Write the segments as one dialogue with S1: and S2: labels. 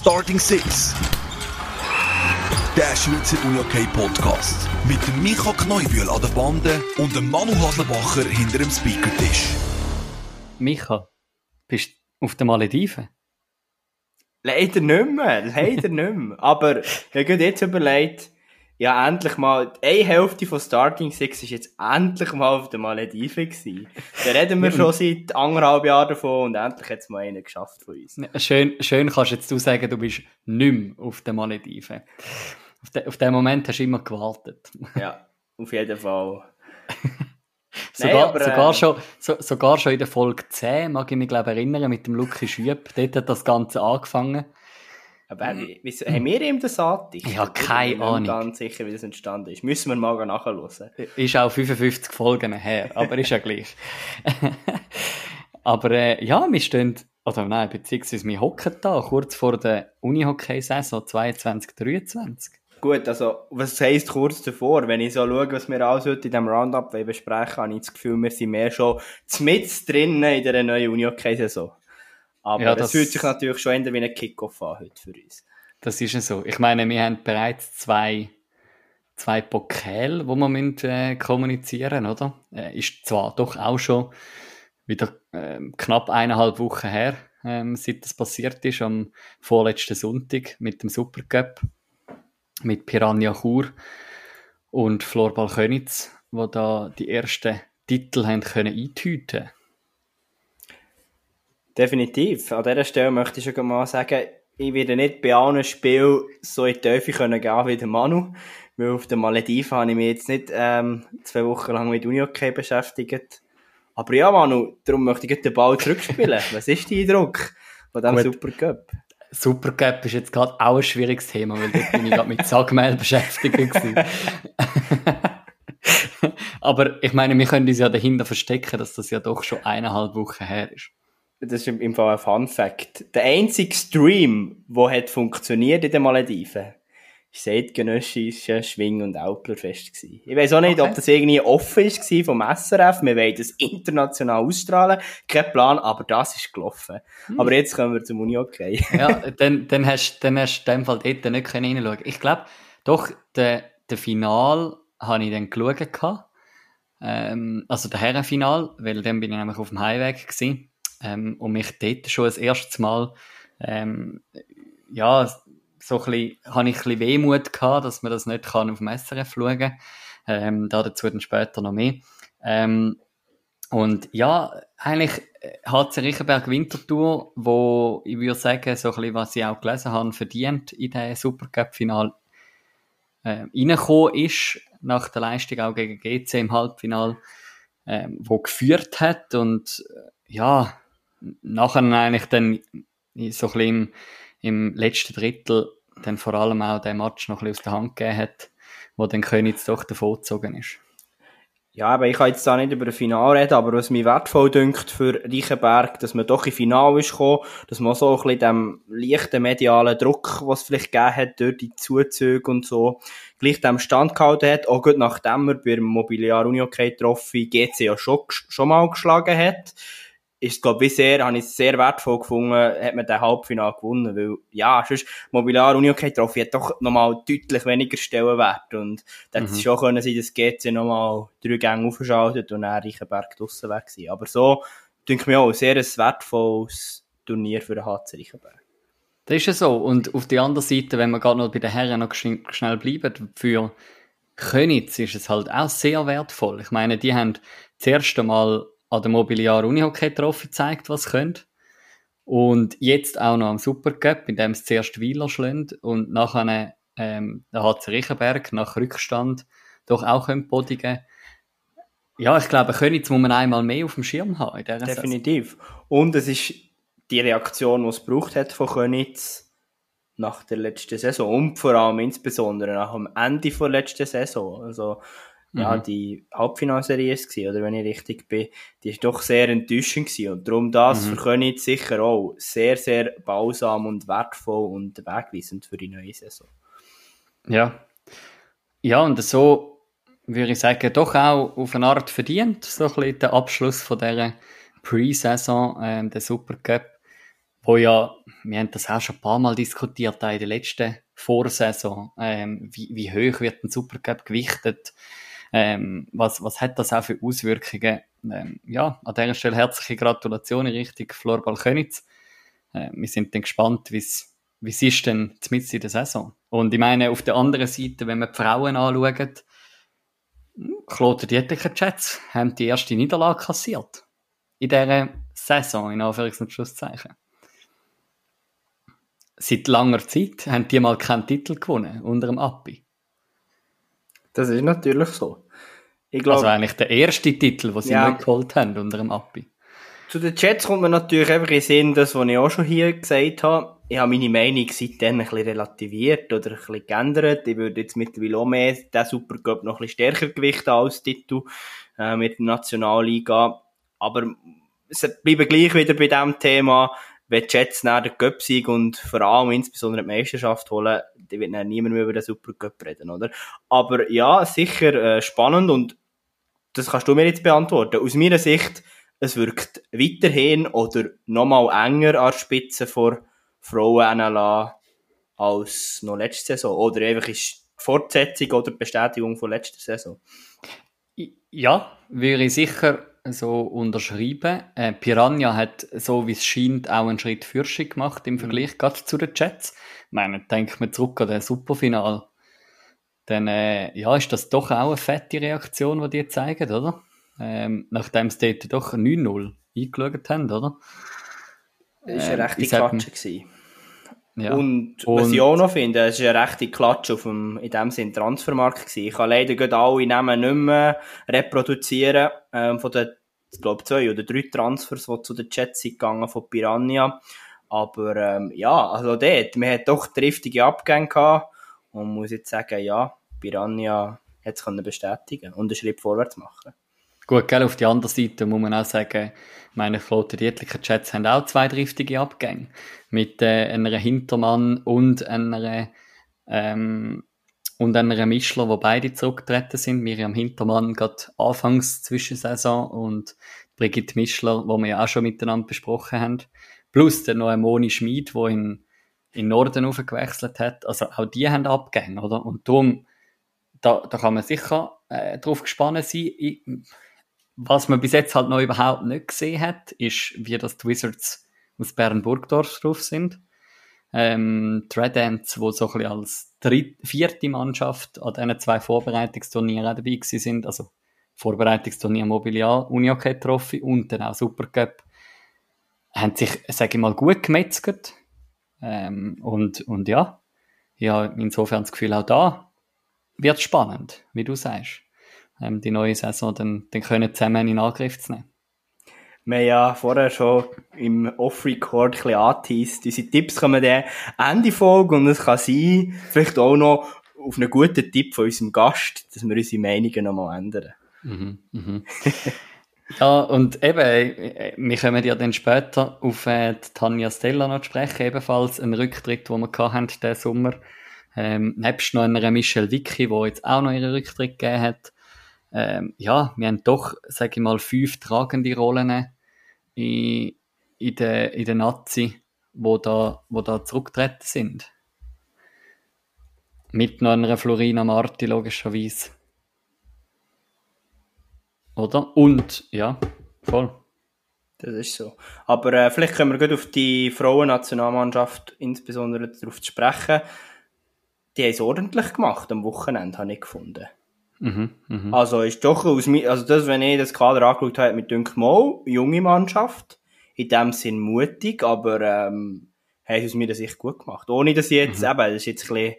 S1: Starting Six. Der Schweizer UniOK Podcast. Mit dem Micha Kneubühl an der Bande und dem Manu Haslebacher hinter dem Speakertisch.
S2: Micha, bist du auf den Malediven?
S3: Leider nicht mehr, leider nicht mehr. Aber ich habe jetzt überlegt, ja, endlich mal, eine Hälfte von Starting Six ist jetzt endlich mal auf den Malediven gewesen. Da reden wir schon seit anderthalb Jahren davon und endlich hat es mal einen geschafft von uns.
S2: Schön, schön kannst jetzt du sagen, du bist nicht mehr auf den Malediven. Auf, de, auf den Moment hast du immer gewartet.
S3: Ja, auf jeden Fall.
S2: sogar, Nein, aber, sogar, äh, schon, so, sogar schon in der Folge 10, mag ich mich glaube erinnern, mit dem Lucky Schüb. Dort hat das Ganze angefangen.
S3: Aber mhm. wie, haben wir ihm das?
S2: Ich habe keine Ahnung. Ich
S3: bin ganz sicher, wie das entstanden ist. Müssen wir mal nachhören.
S2: Ist auch 55 Folgen her, aber ist ja gleich. aber äh, ja, wir stehen, oder nein, beziehungsweise wir hocken da, kurz vor der Unihockey-Saison 22-23.
S3: Gut, also, was heisst kurz davor? Wenn ich so schaue, was wir alles heute in diesem Roundup besprechen, habe ich das Gefühl, wir sind mehr schon mit drinnen in dieser neuen Unihockey-Saison. Aber ja, das fühlt sich natürlich schon eher wie ein Kickoff an heute für uns.
S2: Das ist ja so. Ich meine, wir haben bereits zwei, zwei Pokale, wo wir müssen, äh, kommunizieren, oder? Äh, ist zwar doch auch schon wieder äh, knapp eineinhalb Wochen her, ähm, seit das passiert ist, am vorletzten Sonntag mit dem Supercup, mit Piranha Chur und Florbal Könitz, wo da die ersten Titel haben können eintüten
S3: Definitiv. An dieser Stelle möchte ich schon mal sagen, ich werde nicht bei allen Spielen so in die Tiefe können gehen wie der Manu. Weil auf den Malediven habe ich mich jetzt nicht ähm, zwei Wochen lang mit Unihockey beschäftigt. Aber ja, Manu, darum möchte ich den Ball zurückspielen. Was ist dein Eindruck von diesem Supercup?
S2: Supercup ist jetzt gerade auch ein schwieriges Thema, weil dort bin ich gerade mit Sagmail beschäftigt Aber ich meine, wir können uns ja dahinter verstecken, dass das ja doch schon eineinhalb Wochen her ist
S3: das ist im Fall ein Fun Fact. Der einzige Stream, der hat funktioniert in den Malediven, war das eidgenössische Schwing- und Alplerfest gewesen. Ich weiss auch nicht, okay. ob das irgendwie offen war vom SRF. Wir wollen das international ausstrahlen. Kein Plan, aber das ist gelaufen. Hm. Aber jetzt kommen wir zum Uni okay.
S2: ja, dann, dann hast, dann hast du in dem Fall dort nicht reinschauen Ich glaube, doch, der, der Final habe ich dann geschaut. Ähm, also der Herrenfinal, weil dann bin ich nämlich auf dem Heimweg gewesen ähm, und mich dort schon das erste Mal, ähm, ja, so ein bisschen, ich ein bisschen Wehmut gehabt, dass man das nicht kann auf dem SRF schauen ähm, da dazu dann später noch mehr. Ähm, und ja, eigentlich HC Riechenberg Wintertour, wo ich würde sagen, so ein bisschen, was ich auch gelesen habe, verdient in den Supercup-Final äh, reingekommen ist, nach der Leistung auch gegen GC im Halbfinal, äh, wo geführt hat und äh, ja, nachher eigentlich dann so ein bisschen im, im letzten Drittel dann vor allem auch den Match noch ein bisschen aus der Hand gegeben hat, wo dann Königs doch davongezogen ist.
S3: Ja, aber ich kann jetzt da nicht über ein Finale reden, aber was mir wertvoll dünkt für Reichenberg, dass man doch in Finale ist gekommen, dass man so ein bisschen dem leichten medialen Druck, was es vielleicht gegeben hat, durch die Zuzüge und so, gleich dem Stand gehalten hat, auch gut nachdem er beim Mobiliar Unihockey Trophy GC ja schon, schon mal geschlagen hat ist, glaube sehr, habe ich sehr wertvoll gefunden, hat man den Halbfinale gewonnen, weil, ja, sonst, Mobiliar Unihockey Trophy hat doch nochmal deutlich weniger Stellenwert und da hätte mhm. es schon können sein, dass GC nochmal drei Gänge aufschaltet und dann Reichenberg draussen weg sein. Aber so, denke ich mir auch, sehr ein wertvolles Turnier für den HC Reichenberg.
S2: Das ist ja so. Und auf der anderen Seite, wenn wir gerade noch bei den Herren noch schnell bleiben, für Könitz ist es halt auch sehr wertvoll. Ich meine, die haben das erste Mal an der Mobiliar Unihockey Trophy zeigt, was sie können. Und jetzt auch noch am Supercup, in dem es zuerst Wieler schlägt und nachher ähm, der HC Riechenberg nach Rückstand doch auch können bodigen Ja, ich glaube, Königs muss man einmal mehr auf dem Schirm haben.
S3: Definitiv. Saison. Und es ist die Reaktion, die es braucht hat von Königs nach der letzten Saison und vor allem insbesondere nach dem Ende der letzten Saison. Also ja, mhm. die Halbfinalserie ist oder wenn ich richtig bin, die ist doch sehr enttäuschend gewesen. Und darum das mhm. für König sicher auch sehr, sehr balsam und wertvoll und wegweisend für die neue Saison.
S2: Ja. Ja, und so würde ich sagen, doch auch auf eine Art verdient, so ein bisschen der Abschluss von dieser Pre-Saison, ähm, der Supercup. wo ja, wir haben das auch schon ein paar Mal diskutiert, auch in der letzten Vorsaison, ähm, wie, wie hoch wird ein Supercup gewichtet, ähm, was, was hat das auch für Auswirkungen? Ähm, ja, an dieser Stelle herzliche Gratulation in Richtung Florbal Könitz. Äh, wir sind dann gespannt, wie es ist denn mitten in der Saison? Und ich meine, auf der anderen Seite, wenn wir die Frauen anschauen, Claude Dietricher Jets haben die erste Niederlage kassiert. In dieser Saison, in Anführungs- und Schlusszeichen. Seit langer Zeit haben die mal keinen Titel gewonnen unter dem Appi.
S3: Das ist natürlich so.
S2: Glaub, also eigentlich der erste Titel, den sie ja. geholt haben unter dem Appi.
S3: Zu den Chats kommt man natürlich einfach in Sinn, das, was ich auch schon hier gesagt habe. Ich habe meine Meinung seitdem ein bisschen relativiert oder ein bisschen geändert. Ich würde jetzt mittlerweile auch mehr den Supercup noch ein bisschen stärker gewichten als Titel äh, mit der Nationalliga. Aber es bleibt gleich wieder bei diesem Thema. Wenn die Jets nach der Cup-Sieg und vor allem insbesondere die Meisterschaft holen, dann wird dann niemand mehr über den Supercup reden, oder? Aber ja, sicher äh, spannend und das kannst du mir jetzt beantworten. Aus meiner Sicht es wirkt weiterhin oder nochmal enger an der Spitze vor Frauen-NLA als noch letzte Saison. Oder einfach ist die Fortsetzung oder die Bestätigung von letzter Saison.
S2: Ja, würde ich sicher so unterschreiben. Äh, Piranha hat, so wie es scheint, auch einen Schritt Fürschig gemacht im mhm. Vergleich mhm. gerade zu den Jets. Ich meine, denkt man zurück an den Superfinal. Dann, äh, ja, ist das doch auch eine fette Reaktion, die die zeigen, oder? ähm, nachdem sie dort doch 9-0 eingeschaut haben, oder?
S3: Das war eine rechte Klatsche. Gewesen. Ja. Und, und, was ich auch noch finde, es war eine rechte Klatsche auf dem, in dem Sinne, Transfermarkt gewesen. Ich kann leider gerade alle Namen nicht mehr reproduzieren, ähm, von den, ich glaube, zwei oder drei Transfers, die zu den Jets sind gegangen von Piranha. Aber, ähm, ja, also dort, man hat doch triftige Abgänge gehabt und muss jetzt sagen, ja, Piranha hat es bestätigen und einen Schritt vorwärts machen.
S2: Gut, gell, auf die andere Seite muss man auch sagen, meine Flotte, die etlichen Chats haben auch zwei driftige Abgänge. Mit äh, einer Hintermann und einer, ähm, und einer Mischler, wo beide zurückgetreten sind. Miriam Hintermann gerade anfangs Zwischensaison und Brigitte Mischler, wo wir ja auch schon miteinander besprochen haben. Plus der neue Moni Schmid, wo in, in Norden aufgewechselt hat. Also auch die haben Abgänge, oder? Und darum, da, da kann man sicher äh, drauf gespannt sein. Ich, was man bis jetzt halt noch überhaupt nicht gesehen hat, ist, wie das die Wizards aus Bern-Burgdorf drauf sind. Ähm, die Red Ants, wo so ein bisschen als dritte, vierte Mannschaft an diesen zwei Vorbereitungsturnieren dabei gewesen sind, also Vorbereitungsturnier Mobiliar, Unihockey Trophy und dann auch Supercup, haben sich, sage ich mal, gut gemetzelt. Ähm, und, und ja, ja, insofern das Gefühl, auch da wird spannend, wie du sagst ähm, die neue Saison dann, dann können zusammen in Angriff zu nehmen.
S3: Wir haben ja vorher schon im Off-Record ein bisschen angeteased. Unsere Tipps kommen dann Ende Folge und es kann sein, vielleicht auch noch auf einen guten Tipp von unserem Gast, dass wir unsere Meinungen nochmal ändern.
S2: Mhm, mhm. ja, und eben, wir kommen ja dann später auf äh, Tanja Stella noch zu sprechen, ebenfalls ein Rücktritt, den wir hatten diesen Sommer. Ähm, nebst noch einer Michelle Vicky, die jetzt auch noch ihren Rücktritt gegeben hat ähm, ja, wir haben doch, sage ich mal, fünf tragende Rollen in, in der, in der Nazi, wo da, wo da zurückgetreten sind. Mit noch einer Florina Marti, logischerweise. Oder? Und, ja, voll.
S3: Das ist so. Aber äh, vielleicht können wir gut auf die Frauennationalmannschaft insbesondere darauf sprechen. Die haben es ordentlich gemacht am Wochenende, habe ich gefunden. Mhm, mh. Also ist doch aus mir, also das, wenn ich das Kader angeschaut habe, mit dünkt mal, junge Mannschaft, in dem Sinn mutig, aber ähm, haben aus mir das echt gut gemacht. Ohne dass ich jetzt, mhm. eben, das ist jetzt ein bisschen, ein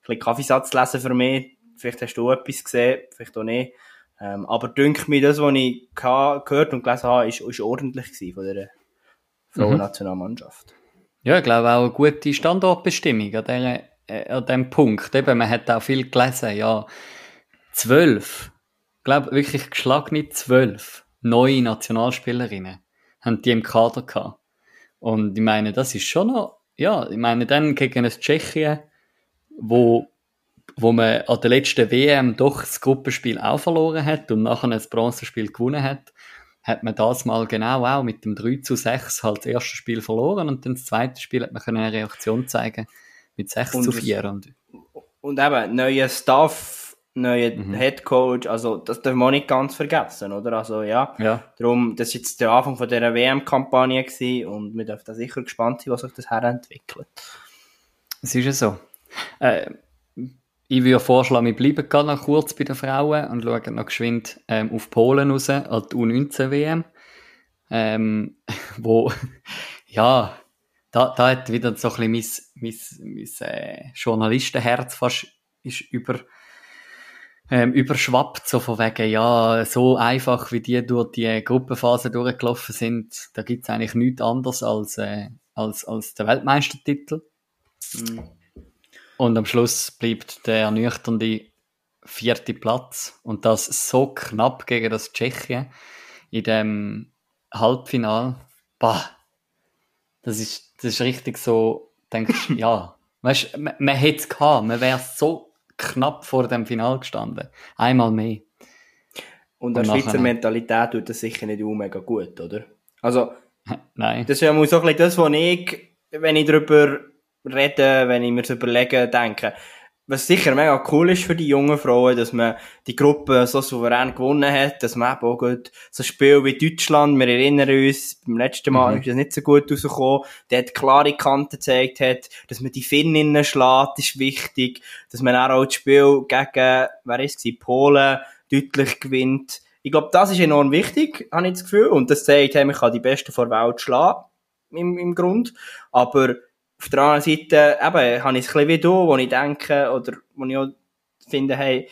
S3: bisschen Kaffeesatz lesen für mich, vielleicht hast du etwas gesehen, vielleicht auch nicht. Ähm, aber dünkt mir, das, was ich gehört und gelesen habe, ist, ist ordentlich gewesen von der Frauennationalmannschaft. Mhm.
S2: Ja, ich glaube auch eine gute Standortbestimmung an, der, äh, an dem Punkt. Eben, man hat auch viel gelesen, ja, zwölf, ich glaube wirklich geschlagene zwölf neue Nationalspielerinnen haben die im Kader gehabt. Und ich meine, das ist schon noch, ja, ich meine, dann gegen ein Tschechien, wo, wo man an der letzten WM doch das Gruppenspiel auch verloren hat und nachher ein Bronzespiel gewonnen hat, hat man das mal genau auch mit dem 3 zu 6 halt das erste Spiel verloren und dann das zweite Spiel hat man eine Reaktion zeigen mit 6 und zu 4. Und,
S3: und eben, neuer Staff, neuer mhm. Head Coach, also das darf man nicht ganz vergessen, oder? Also ja,
S2: ja.
S3: darum, das war jetzt der Anfang von dieser WM-Kampagne und wir dürfen da sicher gespannt sein, was sich das herentwickelt.
S2: Es ist ja so. Äh, ich würde vorschlagen, wir bleiben gerade noch kurz bei den Frauen und schauen noch geschwind ähm, auf Polen raus, an die U19-WM. Ähm, wo, ja, da, da hat wieder so ein bisschen mein, mein, mein äh, Journalistenherz fast ist über, ähm, überschwappt, so von wegen, ja, so einfach wie die durch die Gruppenphase durchgelaufen sind, da gibt's eigentlich nichts anderes als, äh, als, als der Weltmeistertitel. Mhm. Und am Schluss bleibt der ernüchternde vierte Platz und das so knapp gegen das Tschechien in dem Halbfinal. Bah, das ist, das ist richtig so, denkst ja, weißt, man, man hätte es gehabt, man wäre so knapp vor dem Final gestanden. Einmal mehr.
S3: Und der Schweizer Mentalität tut das sicher nicht mega gut, oder? Also,
S2: Nein.
S3: Das ist ja mal so ein bisschen das, was ich, wenn ich darüber reden, wenn ich mir das überlege, denke. Was sicher mega cool ist für die jungen Frauen, dass man die Gruppe so souverän gewonnen hat, dass man eben auch gut, so ein Spiel wie Deutschland, wir erinnern uns, beim letzten Mal mhm. ist das nicht so gut rausgekommen, der hat klare Kanten gezeigt hat, dass man die Finninnen schlägt, ist wichtig, dass man auch das Spiel gegen, wer ist es, Polen deutlich gewinnt. Ich glaube, das ist enorm wichtig, habe ich das Gefühl, und das zeigt, hey, man kann die Besten vor der Welt schlagen, im, im Grund, aber auf der anderen Seite, eben, habe ich es ein bisschen wie du, wo ich denke, oder wo ich auch finde, hey,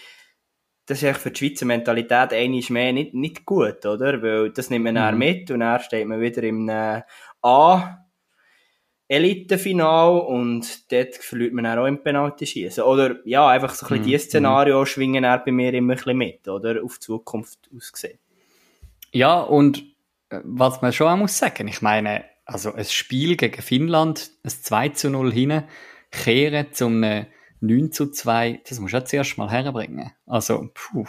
S3: das ist für die Schweizer Mentalität einiges mehr nicht, nicht gut, oder? Weil das nimmt man mhm. dann mit und dann steht man wieder im A Elitefinal und dort verliert man dann auch im Penalty-Schießen. Oder, ja, einfach so ein bisschen mhm. die Szenario mhm. schwingen dann bei mir immer ein bisschen mit, oder? Auf die Zukunft ausgesehen.
S2: Ja, und äh, was man schon auch muss sagen, ich meine, also ein Spiel gegen Finnland, ein 2 zu 0 hin, kehren zum 9 zu 2, das musst du ja zuerst mal herbringen. Also, puh.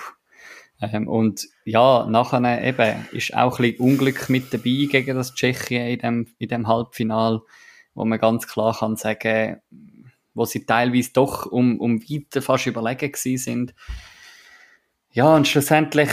S2: Ähm, und ja, nachher eben ist auch ein bisschen Unglück mit dabei gegen das Tschechien in dem, in dem Halbfinal, wo man ganz klar kann sagen, wo sie teilweise doch um, um weiter fast überlegen gewesen sind. Ja, und schlussendlich,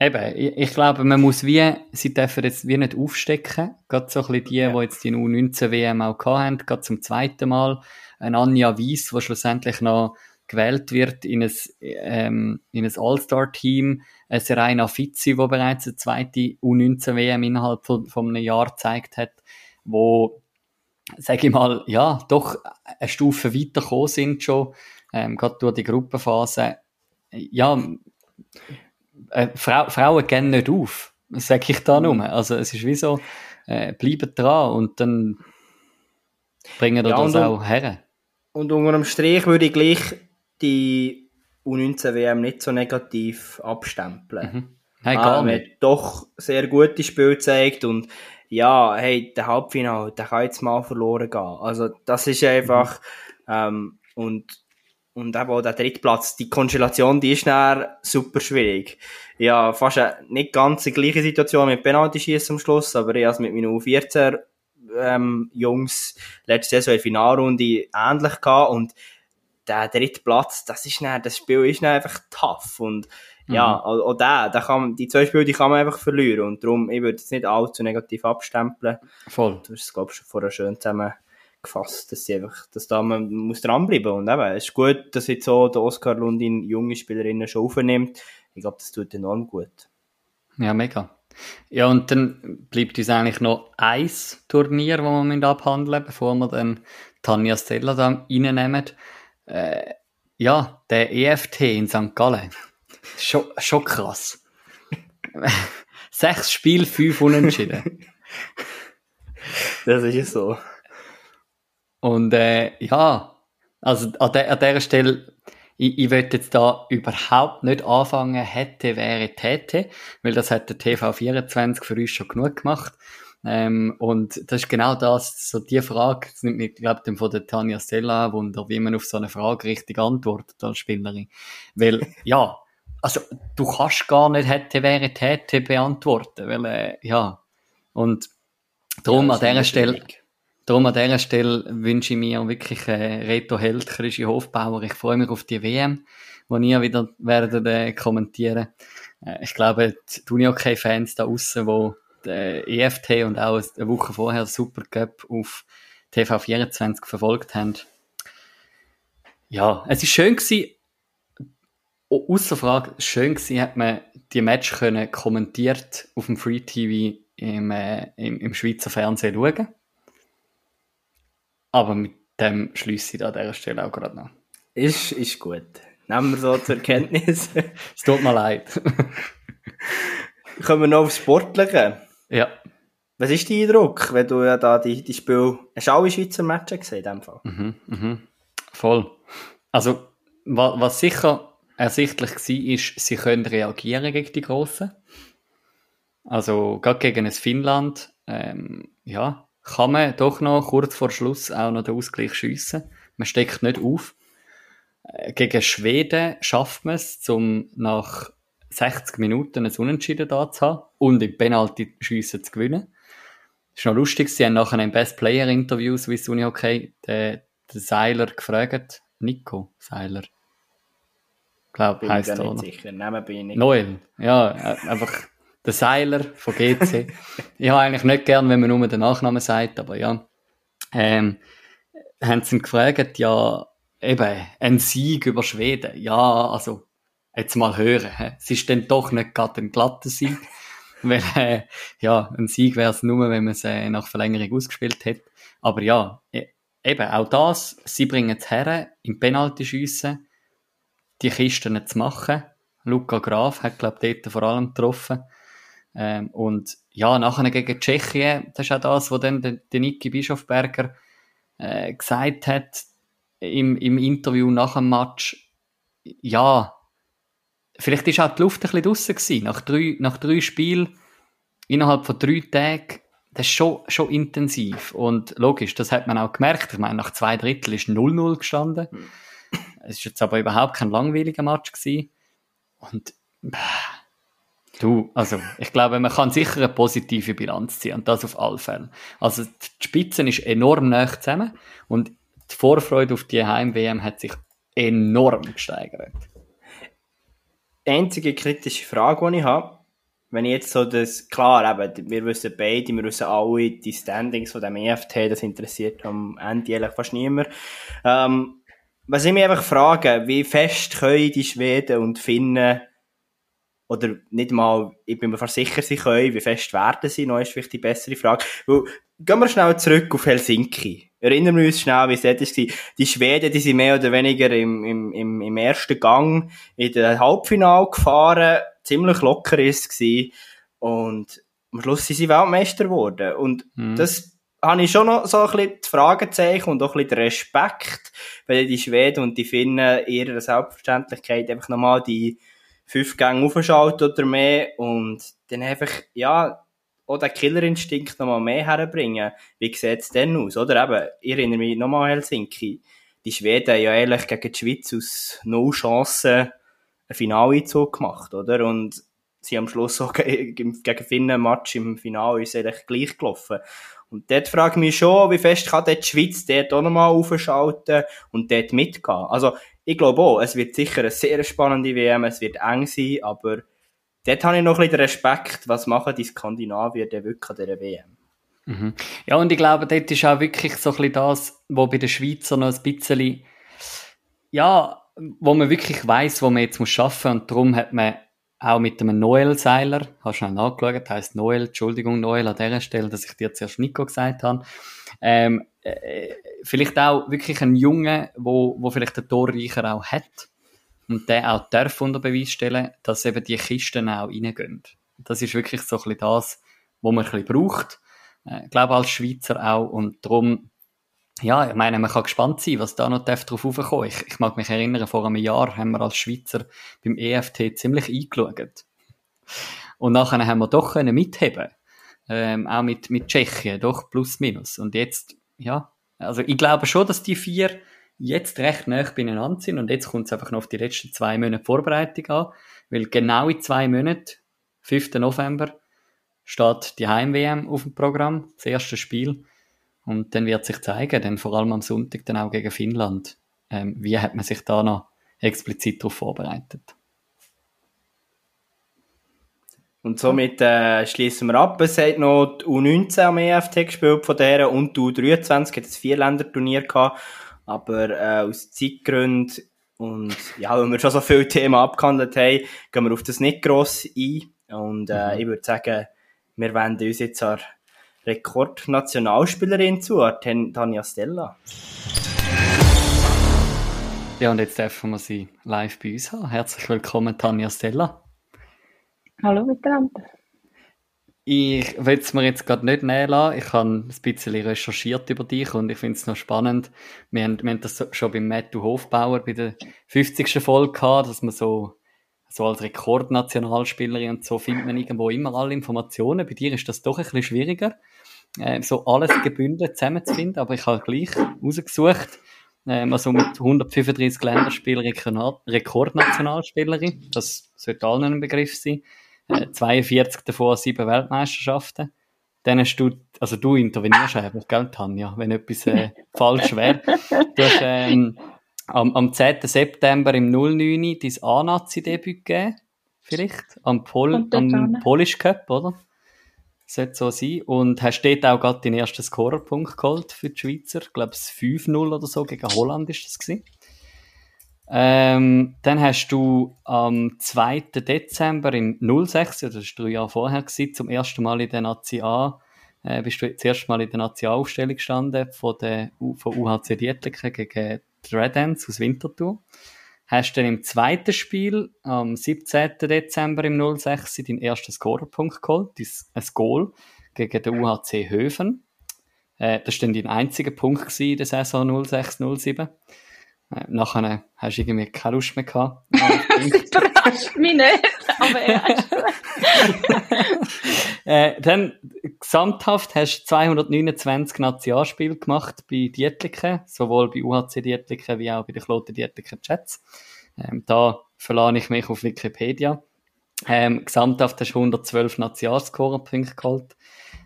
S2: Eben, ich, glaube, man muss wie, sie dürfen jetzt wie nicht aufstecken. Gerade so ein bisschen die, ja. die jetzt die U19-WM auch hatten, gerade zum zweiten Mal. Ein Anja Weiss, die schlussendlich noch gewählt wird in ein, ähm, in ein All-Star-Team. Ein Serena Fizzi, die bereits eine zweite U19-WM innerhalb von, von einem Jahr gezeigt hat, wo, sage ich mal, ja, doch eine Stufe weitergekommen sind schon, ähm, gerade durch die Gruppenphase. Ja, äh, Frau, Frauen gehen nicht auf, sage ich da nur. Also es ist wie so, äh, bleiben dran und dann bringen wir ja, das auch her.
S3: Und unter dem Strich würde ich gleich die U19-WM nicht so negativ abstempeln. Mhm.
S2: Hey, gar ah, nicht.
S3: hat doch sehr gute Spiel gezeigt und ja, hey, der Halbfinale, der kann jetzt mal verloren gehen. Also das ist einfach mhm. ähm, und und eben auch der Drittplatz, die Konstellation, die ist dann super schwierig. Ja, fast eine, nicht ganz die gleiche Situation mit Penalty-Schießen am Schluss, aber ich habe mit meinen U14 ähm, Jungs letzte Saison in der Finalrunde ähnlich gehabt und der dritte Platz, das ist dann, das Spiel ist dann einfach tough und ja, mhm. auch, auch der, der kann, die zwei Spiele, die kann man einfach verlieren und darum, ich würde jetzt nicht allzu negativ abstempeln.
S2: Voll.
S3: Du hast es, glaube ich, schon vorher schön zusammen gefasst, dass sie einfach, dass da man muss dranbleiben und eben, es ist gut, dass jetzt so der Oscar Lundin junge Spielerinnen schon aufnimmt. Ich glaube, das tut enorm gut.
S2: Ja, mega. Ja, und dann bleibt uns eigentlich noch ein Turnier, das wir abhandeln bevor wir dann Tanja Stella da reinnehmen. Äh, ja, der EFT in St. Gallen. Schon, schon krass. Sechs Spiele, fünf Unentschieden.
S3: das ist so.
S2: Und äh, ja, also an, der, an dieser Stelle, ich, ich will jetzt da überhaupt nicht anfangen, hätte, wäre, täte, weil das hat der TV24 für uns schon genug gemacht. Ähm, und das ist genau das, so die Frage, das nimmt mich, glaube ich, von der Tanja Stella Wunder, wie man auf so eine Frage richtig antwortet als Spielerin. Weil, ja, also du kannst gar nicht hätte, wäre, hätte beantworten, weil, äh, ja, und darum
S3: Ja,
S2: an dieser Stelle,
S3: schwierig.
S2: Darum an dieser Stelle wünsche ich mir wirklich äh, Reto Held, Christi Hofbauer, ich freue mich auf die WM, die ihr wieder werdet äh, kommentieren. Äh, ich glaube, die Unihockey-Fans da aussen, die den EFT und auch eine Woche vorher Super Cup auf TV24 verfolgt haben, ja, es ist schön gewesen, Außer Frage, schön gewesen, hat man die Match können kommentiert auf dem Free TV im, äh, im, im Schweizer Fernsehen schauen. Aber mit dem schließe ich an dieser Stelle auch gerade noch.
S3: Ist, ist gut. Nehmen wir so zur Kenntnis.
S2: Es tut mir leid.
S3: Kommen wir noch aufs Sportliche.
S2: ja.
S3: Was ist dein Eindruck, wenn du ja da die, die Spiel... Hast du alle Schweizer Matches gesehen, in dem Fall?
S2: Mhm, mhm. Voll. Also, wa was sicher ersichtlich war, ist, sie können reagieren gegen die Grossen. Also, gerade gegen ein Finnland, ähm, ja, kann man doch noch kurz vor Schluss auch noch den Ausgleich schiessen. Man steckt nicht auf. Äh, Gegen Schweden schafft man es, um nach 60 Minuten ein Unentschieden da zu haben und im Penalty schiessen zu gewinnen. Das ist noch lustig, sie haben nachher im Best Player Interview Swiss Uni Hockey den, den Seiler gefragt. Nico Seiler. Glaub,
S3: Bin ich
S2: heisst er,
S3: sicher. Nehmen bin ich nicht.
S2: Noel. Ja, äh, einfach der Seiler von GC. ich habe eigentlich nicht gern, wenn man nur den Nachnamen sagt, aber ja. Ähm, haben sie ihn gefragt, ja, eben, ein Sieg über Schweden. Ja, also, jetzt mal hören. hä? Es ist dann doch nicht gerade ein glatter Sieg. Weil, äh, ja, ein Sieg wäre es nur, wenn man es äh, nach Verlängerung ausgespielt hätte. Aber ja, e- eben, auch das, sie bringen es her, im Penalty schiessen, die Kisten zu machen. Luca Graf hat, glaube ich, dort vor allem getroffen. Ähm, und ja, nachher gegen Tschechien, das ist auch das, was dann der, der Niki Bischofberger äh, gesagt hat im, im Interview nach dem Match. Ja, vielleicht ist auch die Luft ein bisschen draussen gewesen. Nach drei, nach drei Spielen, innerhalb von drei Tagen, das ist schon, schon intensiv. Und logisch, das hat man auch gemerkt. Ich meine, nach zwei Drittel ist 0-0 gestanden. Es ist jetzt aber überhaupt kein langweiliger Match gewesen. Und äh, du, also ich glaube, man kann sicher eine positive Bilanz ziehen und das auf alle Fälle. Also die Spitze ist enorm nah zusammen und die Vorfreude auf die Heim-WM hat sich enorm gesteigert.
S3: einzige kritische Frage, die ich habe, wenn ich jetzt so das, klar, eben, wir wissen beide, wir wissen alle die Standings von dem EFT, das interessiert am Ende ehrlich fast niemand. Ähm, was ich mich einfach frage, wie fest können die Schweden und Finnen, oder nicht mal, ich bin mir fast sicher, sie können, wie fest werden sie, noch ist vielleicht die bessere Frage. Weil, gehen wir schnell zurück auf Helsinki. Erinnern wir uns schnell, wie es dort war. Die Schweden, die sind mehr oder weniger im, im, im, im ersten Gang in den Halbfinale gefahren, ziemlich locker ist es gewesen. Und am Schluss sind sie Weltmeister geworden. Und
S2: Mhm.
S3: das habe ich schon noch so ein bisschen die Fragezeichen und auch ein bisschen den Respekt, weil die Schweden und die Finnen ihrer Selbstverständlichkeit einfach nochmal die fünf Gänge aufschalten oder mehr und dann einfach, ja, auch den Killerinstinkt nochmal mehr herbringen. Wie sieht es denn aus, oder? Eben, ich erinnere mich nochmal an Helsinki. Die Schweden haben ja ehrlich gegen die Schweiz aus null Chancen einen Finaleinzug gemacht, oder? Und sie am Schluss auch ge- gegen gegen Finnen Match im Finale ist eigentlich gleich gelaufen. Und dort frage ich mich schon, wie fest kann dort die Schweiz dort auch nochmal aufschalten und dort mitgehen. Also, ich glaube auch, es wird sicher eine sehr spannende WM, es wird eng sein, aber dort habe ich noch ein bisschen Respekt, was machen die Skandinavier denn wirklich an dieser WM.
S2: Mhm. Ja, und ich glaube, dort ist auch wirklich so ein bisschen das, wo bei den Schweizer noch ein bisschen, ja, wo man wirklich weiß, wo man jetzt muss schaffen und darum hat man auch mit einem Noel Seiler, hast du schnell nachgeschaut, heißt Noel, Entschuldigung Noel an dieser Stelle, dass ich dir zuerst Nico gesagt habe, ähm, äh, vielleicht auch wirklich ein Junge, wo, wo vielleicht der Torreicher auch hat und der auch darf unter Beweis stellen, dass eben die Kisten auch reingehen. Das ist wirklich so ein bisschen das, was man ein bisschen braucht. Äh, Ich glaube als Schweizer auch und darum, ja, ich meine, man kann gespannt sein, was da noch drauf raufkommen. Ich, ich mag mich erinnern, vor einem Jahr haben wir als Schweizer beim EFT ziemlich eingeschaut. Und nachher haben wir doch können mitheben. Ähm, auch mit, mit Tschechien, doch plus minus. Und jetzt, ja, also ich glaube schon, dass die vier jetzt recht nah beieinander sind und jetzt kommt es einfach noch auf die letzten zwei Monate Vorbereitung an, weil genau in zwei Monaten, 5. November, steht die Heim-WM auf dem Programm, das erste Spiel. Und dann wird sich zeigen, dann vor allem am Sonntag dann auch gegen Finnland, ähm, wie hat man sich da noch explizit darauf vorbereitet.
S3: Und somit äh, schließen wir ab. Es hat noch die U19 am EFT gespielt von der und die U23 hat es vier Länderturnier gehabt. Aber äh, aus Zeitgründen und ja, weil wir schon so viele Themen abgehandelt haben, gehen wir auf das nicht gross ein. Und äh, mhm. ich würde sagen, wir wenden uns jetzt an Rekordnationalspielerin zu, Tanja Stella.
S2: Ja, und jetzt dürfen wir sie live bei uns haben. Herzlich willkommen, Tanja Stella.
S4: Hallo miteinander.
S2: Ich will es mir jetzt gerade nicht näher lassen. Ich habe ein bisschen recherchiert über dich und ich finde es noch spannend. Wir haben, wir haben das schon beim Matthew Hofbauer bei der 50. Folge gehabt, dass man so, so als Rekordnationalspielerin und so findet man irgendwo immer alle Informationen. Bei dir ist das doch ein bisschen schwieriger, äh, so alles gebündelt zusammenzufinden, aber ich habe gleich rausgesucht, ähm, also mit 135 Länderspielern Rekordnationalspielerin. Das sollte allen ein Begriff sein. 42 davon sieben Weltmeisterschaften. Dann hast du, also du intervenierst einfach, gell, Tanja, wenn etwas äh, falsch wäre. Du hast ähm, am, am 10. September im 09 dein A-Nazi-Debüt gegeben, vielleicht, am, Pol am Polish Cup, oder? Sollte so sein. Und hast dort auch gerade den ersten Scorerpunkt geholt für die Schweizer. Ich glaube, es 5-0 oder so gegen Holland ist das gewesen. Ähm, dann hast du am 2. Dezember im 06, das war drei Jahre vorher, gewesen, zum ersten Mal in der Nazi A, äh, bist du das erste Mal in der Nazi-Aufstellung gestanden von, der, von UHC Dietliken gegen Ants aus Winterthur. Hast dann im zweiten Spiel am 17. Dezember im 06 deinen ersten Scorerpunkt geholt, ein Goal gegen den UHC Höfen. Äh, das war dann dein einziger Punkt in der Saison 06-07. Äh, nachher hast du irgendwie keine Lust mehr gehabt.
S4: das überrascht mich nicht, aber ja.
S2: äh, dann, gesamthaft hast du 229 Nationalspiele gemacht bei Dietliken, sowohl bei UHC Dietliken wie auch bei den Kloten Dietliken Chats. Ähm, da verlade ich mich auf Wikipedia. Ähm, gesamthaft hast du 112 Nationalscorerpunkte geholt.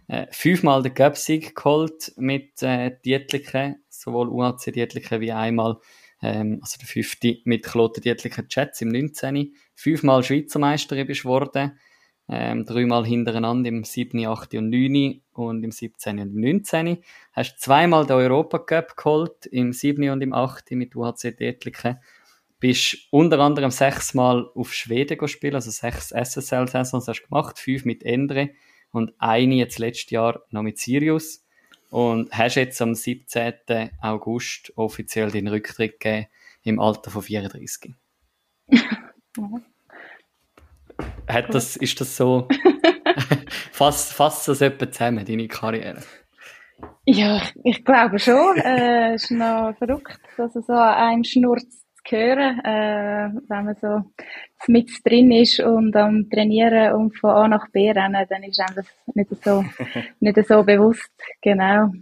S2: Äh, fünfmal den Göpsig geholt mit äh, Dietliken, sowohl UHC Dietliken wie einmal ähm, also der fünfte mit Kloten Dietlicher Chats im 19. Fünfmal Schweizer Meisterin bist worden, ähm, dreimal hintereinander im 7., 8. und 9. und im 17. und im 19. Hast zweimal den Europa Cup geholt, im 7. und im 8. mit UHC Dietliken. Bist unter anderem sechsmal auf Schweden gespielt, also sechs SSL-Saisons hast du gemacht, fünf mit Endre und eine jetzt letztes Jahr noch mit Sirius. Und hast jetzt am 17. August offiziell den Rücktritt gegeben im Alter von 34. Hat das, ist das so, fast, fast das etwa zusammen, deine Karriere?
S4: Ja, ich glaube schon. äh, ist noch verrückt, dass es so an einem schnurrt hören, äh, wenn man so mit drin ist und am Trainieren und von A nach B rennen, dann ist einem das nicht so, nicht so bewusst, genau.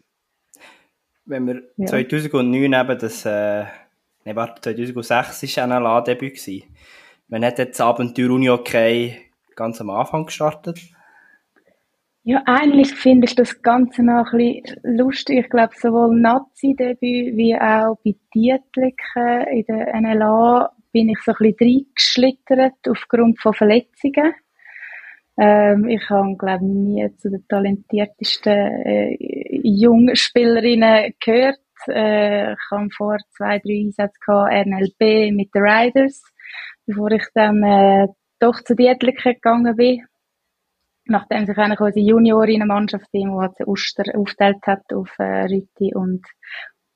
S3: Wenn wir ja. 2009 eben das, äh, ne, warte, 2006 war ein NLA-Debüt gewesen. Man hat jetzt das Abenteuer Uni okay ganz am Anfang gestartet.
S4: Ja, eigentlich finde ich das Ganze noch ein bisschen lustig. Ich glaube, sowohl Nazi-Debüt wie auch bei Dietliken in der NLA bin ich so ein bisschen reingeschlittert aufgrund von Verletzungen. Ähm, ich habe, glaube ich, nie zu den talentiertesten äh, jungen gehört. Äh, ich habe vor zwei, drei Einsätzen RNLB mit den Riders, bevor ich dann äh, doch zu Dietliken gegangen bin. Nachdem sich eigentlich unsere Juniorinnenmannschaft im UHC Uster aufgeteilt hat auf äh, Rüti und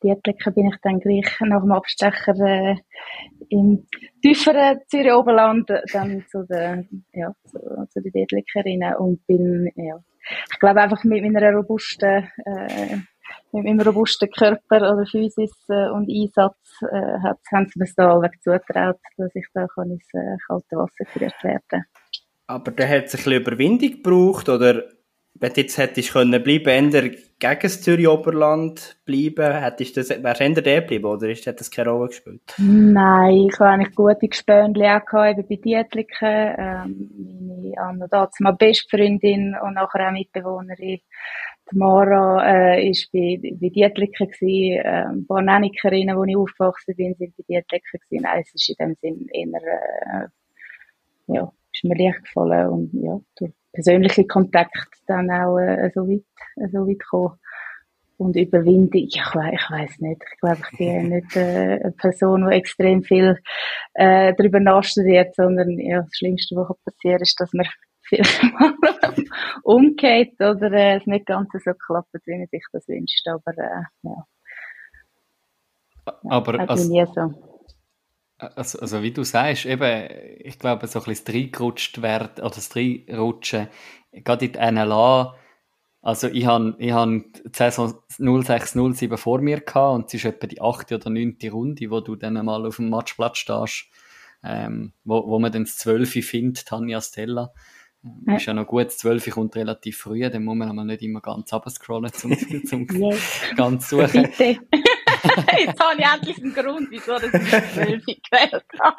S4: Dietliken, bin ich dann gleich nach dem Abstecher äh, im tieferen Zürich Oberland dann zu den, ja, zu, zu den Dietlikerinnen und bin, ja, ich glaube einfach mit meiner robusten, äh, mit meinem robusten Körper oder Physis äh, und Einsatz äh, hat, haben sie mir da alle zugetraut, dass ich da kann ins äh, kalte Wasser gerührt werden
S3: aber der hat sich ein bisschen Überwindung gebraucht oder wenn du jetzt hättest können bleiben, eher gegen das Zürich Oberland bleiben, hättest das, wärst du eher der geblieben, oder ist, hat das keine Rolle gespielt?
S4: Nein, ich habe eigentlich gute Gespönchen auch gehabt, eben bei Dietliken, ähm, meine Anna dazu meine Bestfreundin und nachher auch Mitbewohnerin. Die Mara, äh, ist bei, bei Dietliken gewesen, äh, ein paar Nennikerinnen, wo ich aufgewachsen bin, sind bei Dietliken gewesen. Nein, es ist in dem Sinn eher, äh, ja, ist mir leicht gefallen und ja, durch persönliche Kontakt dann auch äh, so weit, äh, so weit gekommen. Und Überwindung, ich, ich weiß nicht. Ich glaube, ich bin nicht äh, eine Person, die extrem viel äh, darüber nachstudiert, sondern ja, das Schlimmste, was passiert, ist, dass man viel umgeht oder äh, es nicht ganz so klappt, wie man sich das wünscht. Aber äh, ja.
S2: Aber also, so. Also, also wie du sagst, eben, ich glaube, so ein bisschen das reingerutscht werden, oder das reinrutschen, gerade in die NLA, also ich habe ich hab die Saison 06, 07 vor mir gehabt und es ist etwa die achte oder neunte Runde, wo du dann mal auf dem Matchplatz stehst, ähm, wo, wo man dann das 12 findet, Tanja Stella. Ja. Ist ja noch gut, das 12 kommt relativ früh, dann muss man nicht immer ganz abscrollen, zum, zum yes. ganz suchen. Bitte.
S4: Jetzt habe ich endlich einen Grund, wieso das ich 12 gewählt habe.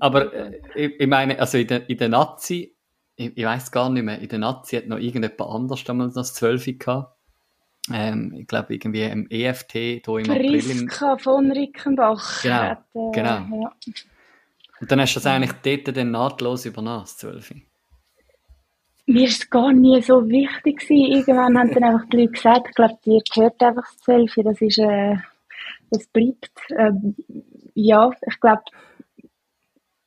S2: Aber äh, ich, ich, meine, also in der, in der Nazi, ich, ich weiß gar nicht mehr, in der Nazi hat noch irgendjemand anders damals das 12 gehabt. Ähm, ich glaube irgendwie im EFT hier im
S4: Priska April. von Rickenbach.
S2: Genau, hat, äh, genau. Ja. Und dann hast du das eigentlich dort dann nahtlos übernommen, das 12
S4: mir ist es gar nie so wichtig gewesen. Irgendwann haben dann einfach die Leute gesagt, ich glaube, dir gehört einfach das Selfie, das ist, äh, das bleibt. Ähm, ja, ich glaube,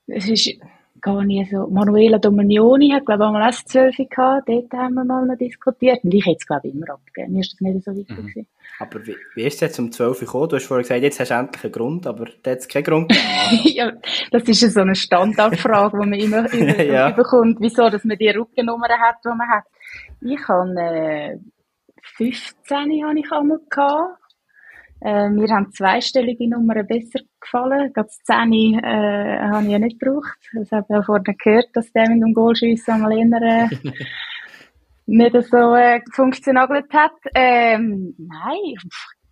S4: es ist gar nie so. Manuela Dominioni hat, glaube ich, einmal auch 12 gehabt. Dort haben wir mal noch diskutiert. Und ich hätte es, glaube ich, immer abgegeben. Mir ist das nicht so wichtig mhm.
S3: Aber wie, wie ist es jetzt um 12 Uhr gekommen? Du hast vorher gesagt, jetzt hast du endlich einen Grund, aber da hat es keinen Grund
S4: ja, das ist so eine Standardfrage, die man immer über, ja. bekommt, wieso dass man die Rückennummer hat, die man hat. Ich habe äh, 15 habe ich einmal gehabt. Äh, mir haben zweistellige Nummern besser gefallen. Gerade das 10 äh, habe ich ja nicht gebraucht. Das habe ich ja vorhin gehört, dass der mit dem Goalschiessen einmal eher, äh, nicht so äh, funktioniert hat. Ähm, nein,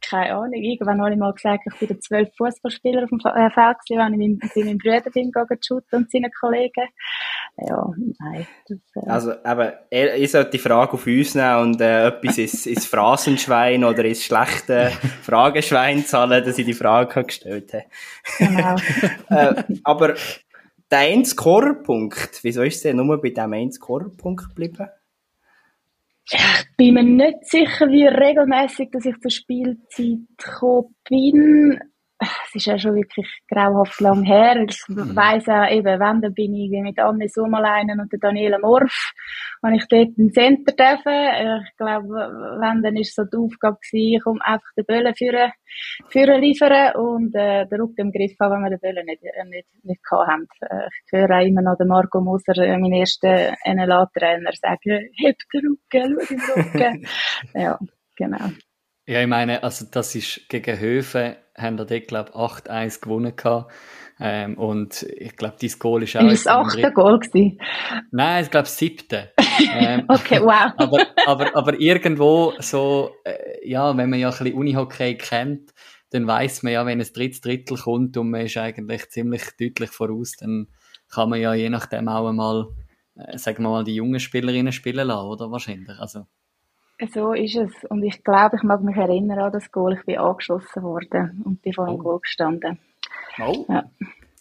S4: keine Ahnung. Irgendwann habe ich mal gesagt, ich bin der zwölf Fußballspieler auf dem äh, Feld gewesen, wenn ich mit meinem Bruder bin gegangen und seinen Kollegen. Ja, nein. Das,
S3: äh. Also, eben, ich sollte die Frage auf uns nehmen und äh, etwas ins, ins Phrasenschwein oder ins schlechte Frageschwein zahlen, dass ich die Frage gestellt habe. Genau. äh, aber der 1 Scorerpunkt, wieso ist denn nur bei diesem 1 Scorerpunkt geblieben?
S4: Ich bin mir nicht sicher, wie regelmäßig dass ich zur Spielzeit gekommen bin es ist ja schon wirklich grauhaft lang her. Ich mhm. weiss auch eben, wenn, dann bin ich mit Anne Sommerleinen und der Daniela Morf, habe ich dort im Center dürfen. Ich glaube, wenn, dann ist so die Aufgabe gewesen, ich komme einfach den Böllen führen, führen liefern und, äh, den Rücken im Griff haben, wenn wir den Böllen nicht, äh, nicht, nicht gehabt haben. Äh, ich höre auch immer noch den Marco Moser, äh, mein erster NLA-Trainer, sagen, heb den Rücken, schau den Rücken. ja, genau.
S2: Ja, ich meine, also das ist gegen Höfen, haben wir dort, glaube ich, 8-1 gewonnen gehabt. Ähm, und ich glaube, dein Goal ist auch...
S4: Ist das achte Goal gewesen?
S2: Nein, ich glaube, das siebte.
S4: ähm, okay, wow.
S2: aber, aber, aber irgendwo so, äh, ja, wenn man ja ein bisschen Unihockey kennt, dann weiß man ja, wenn ein drittes Drittel kommt und man ist eigentlich ziemlich deutlich voraus, dann kann man ja je nachdem auch einmal, äh, sagen wir mal, die jungen Spielerinnen spielen lassen, oder? Wahrscheinlich, also...
S4: So ist es. Und ich glaube, ich mag mich erinnern an das Goal. Ich bin angeschossen worden und bin vor dem oh. Goal gestanden.
S2: Oh. Ja.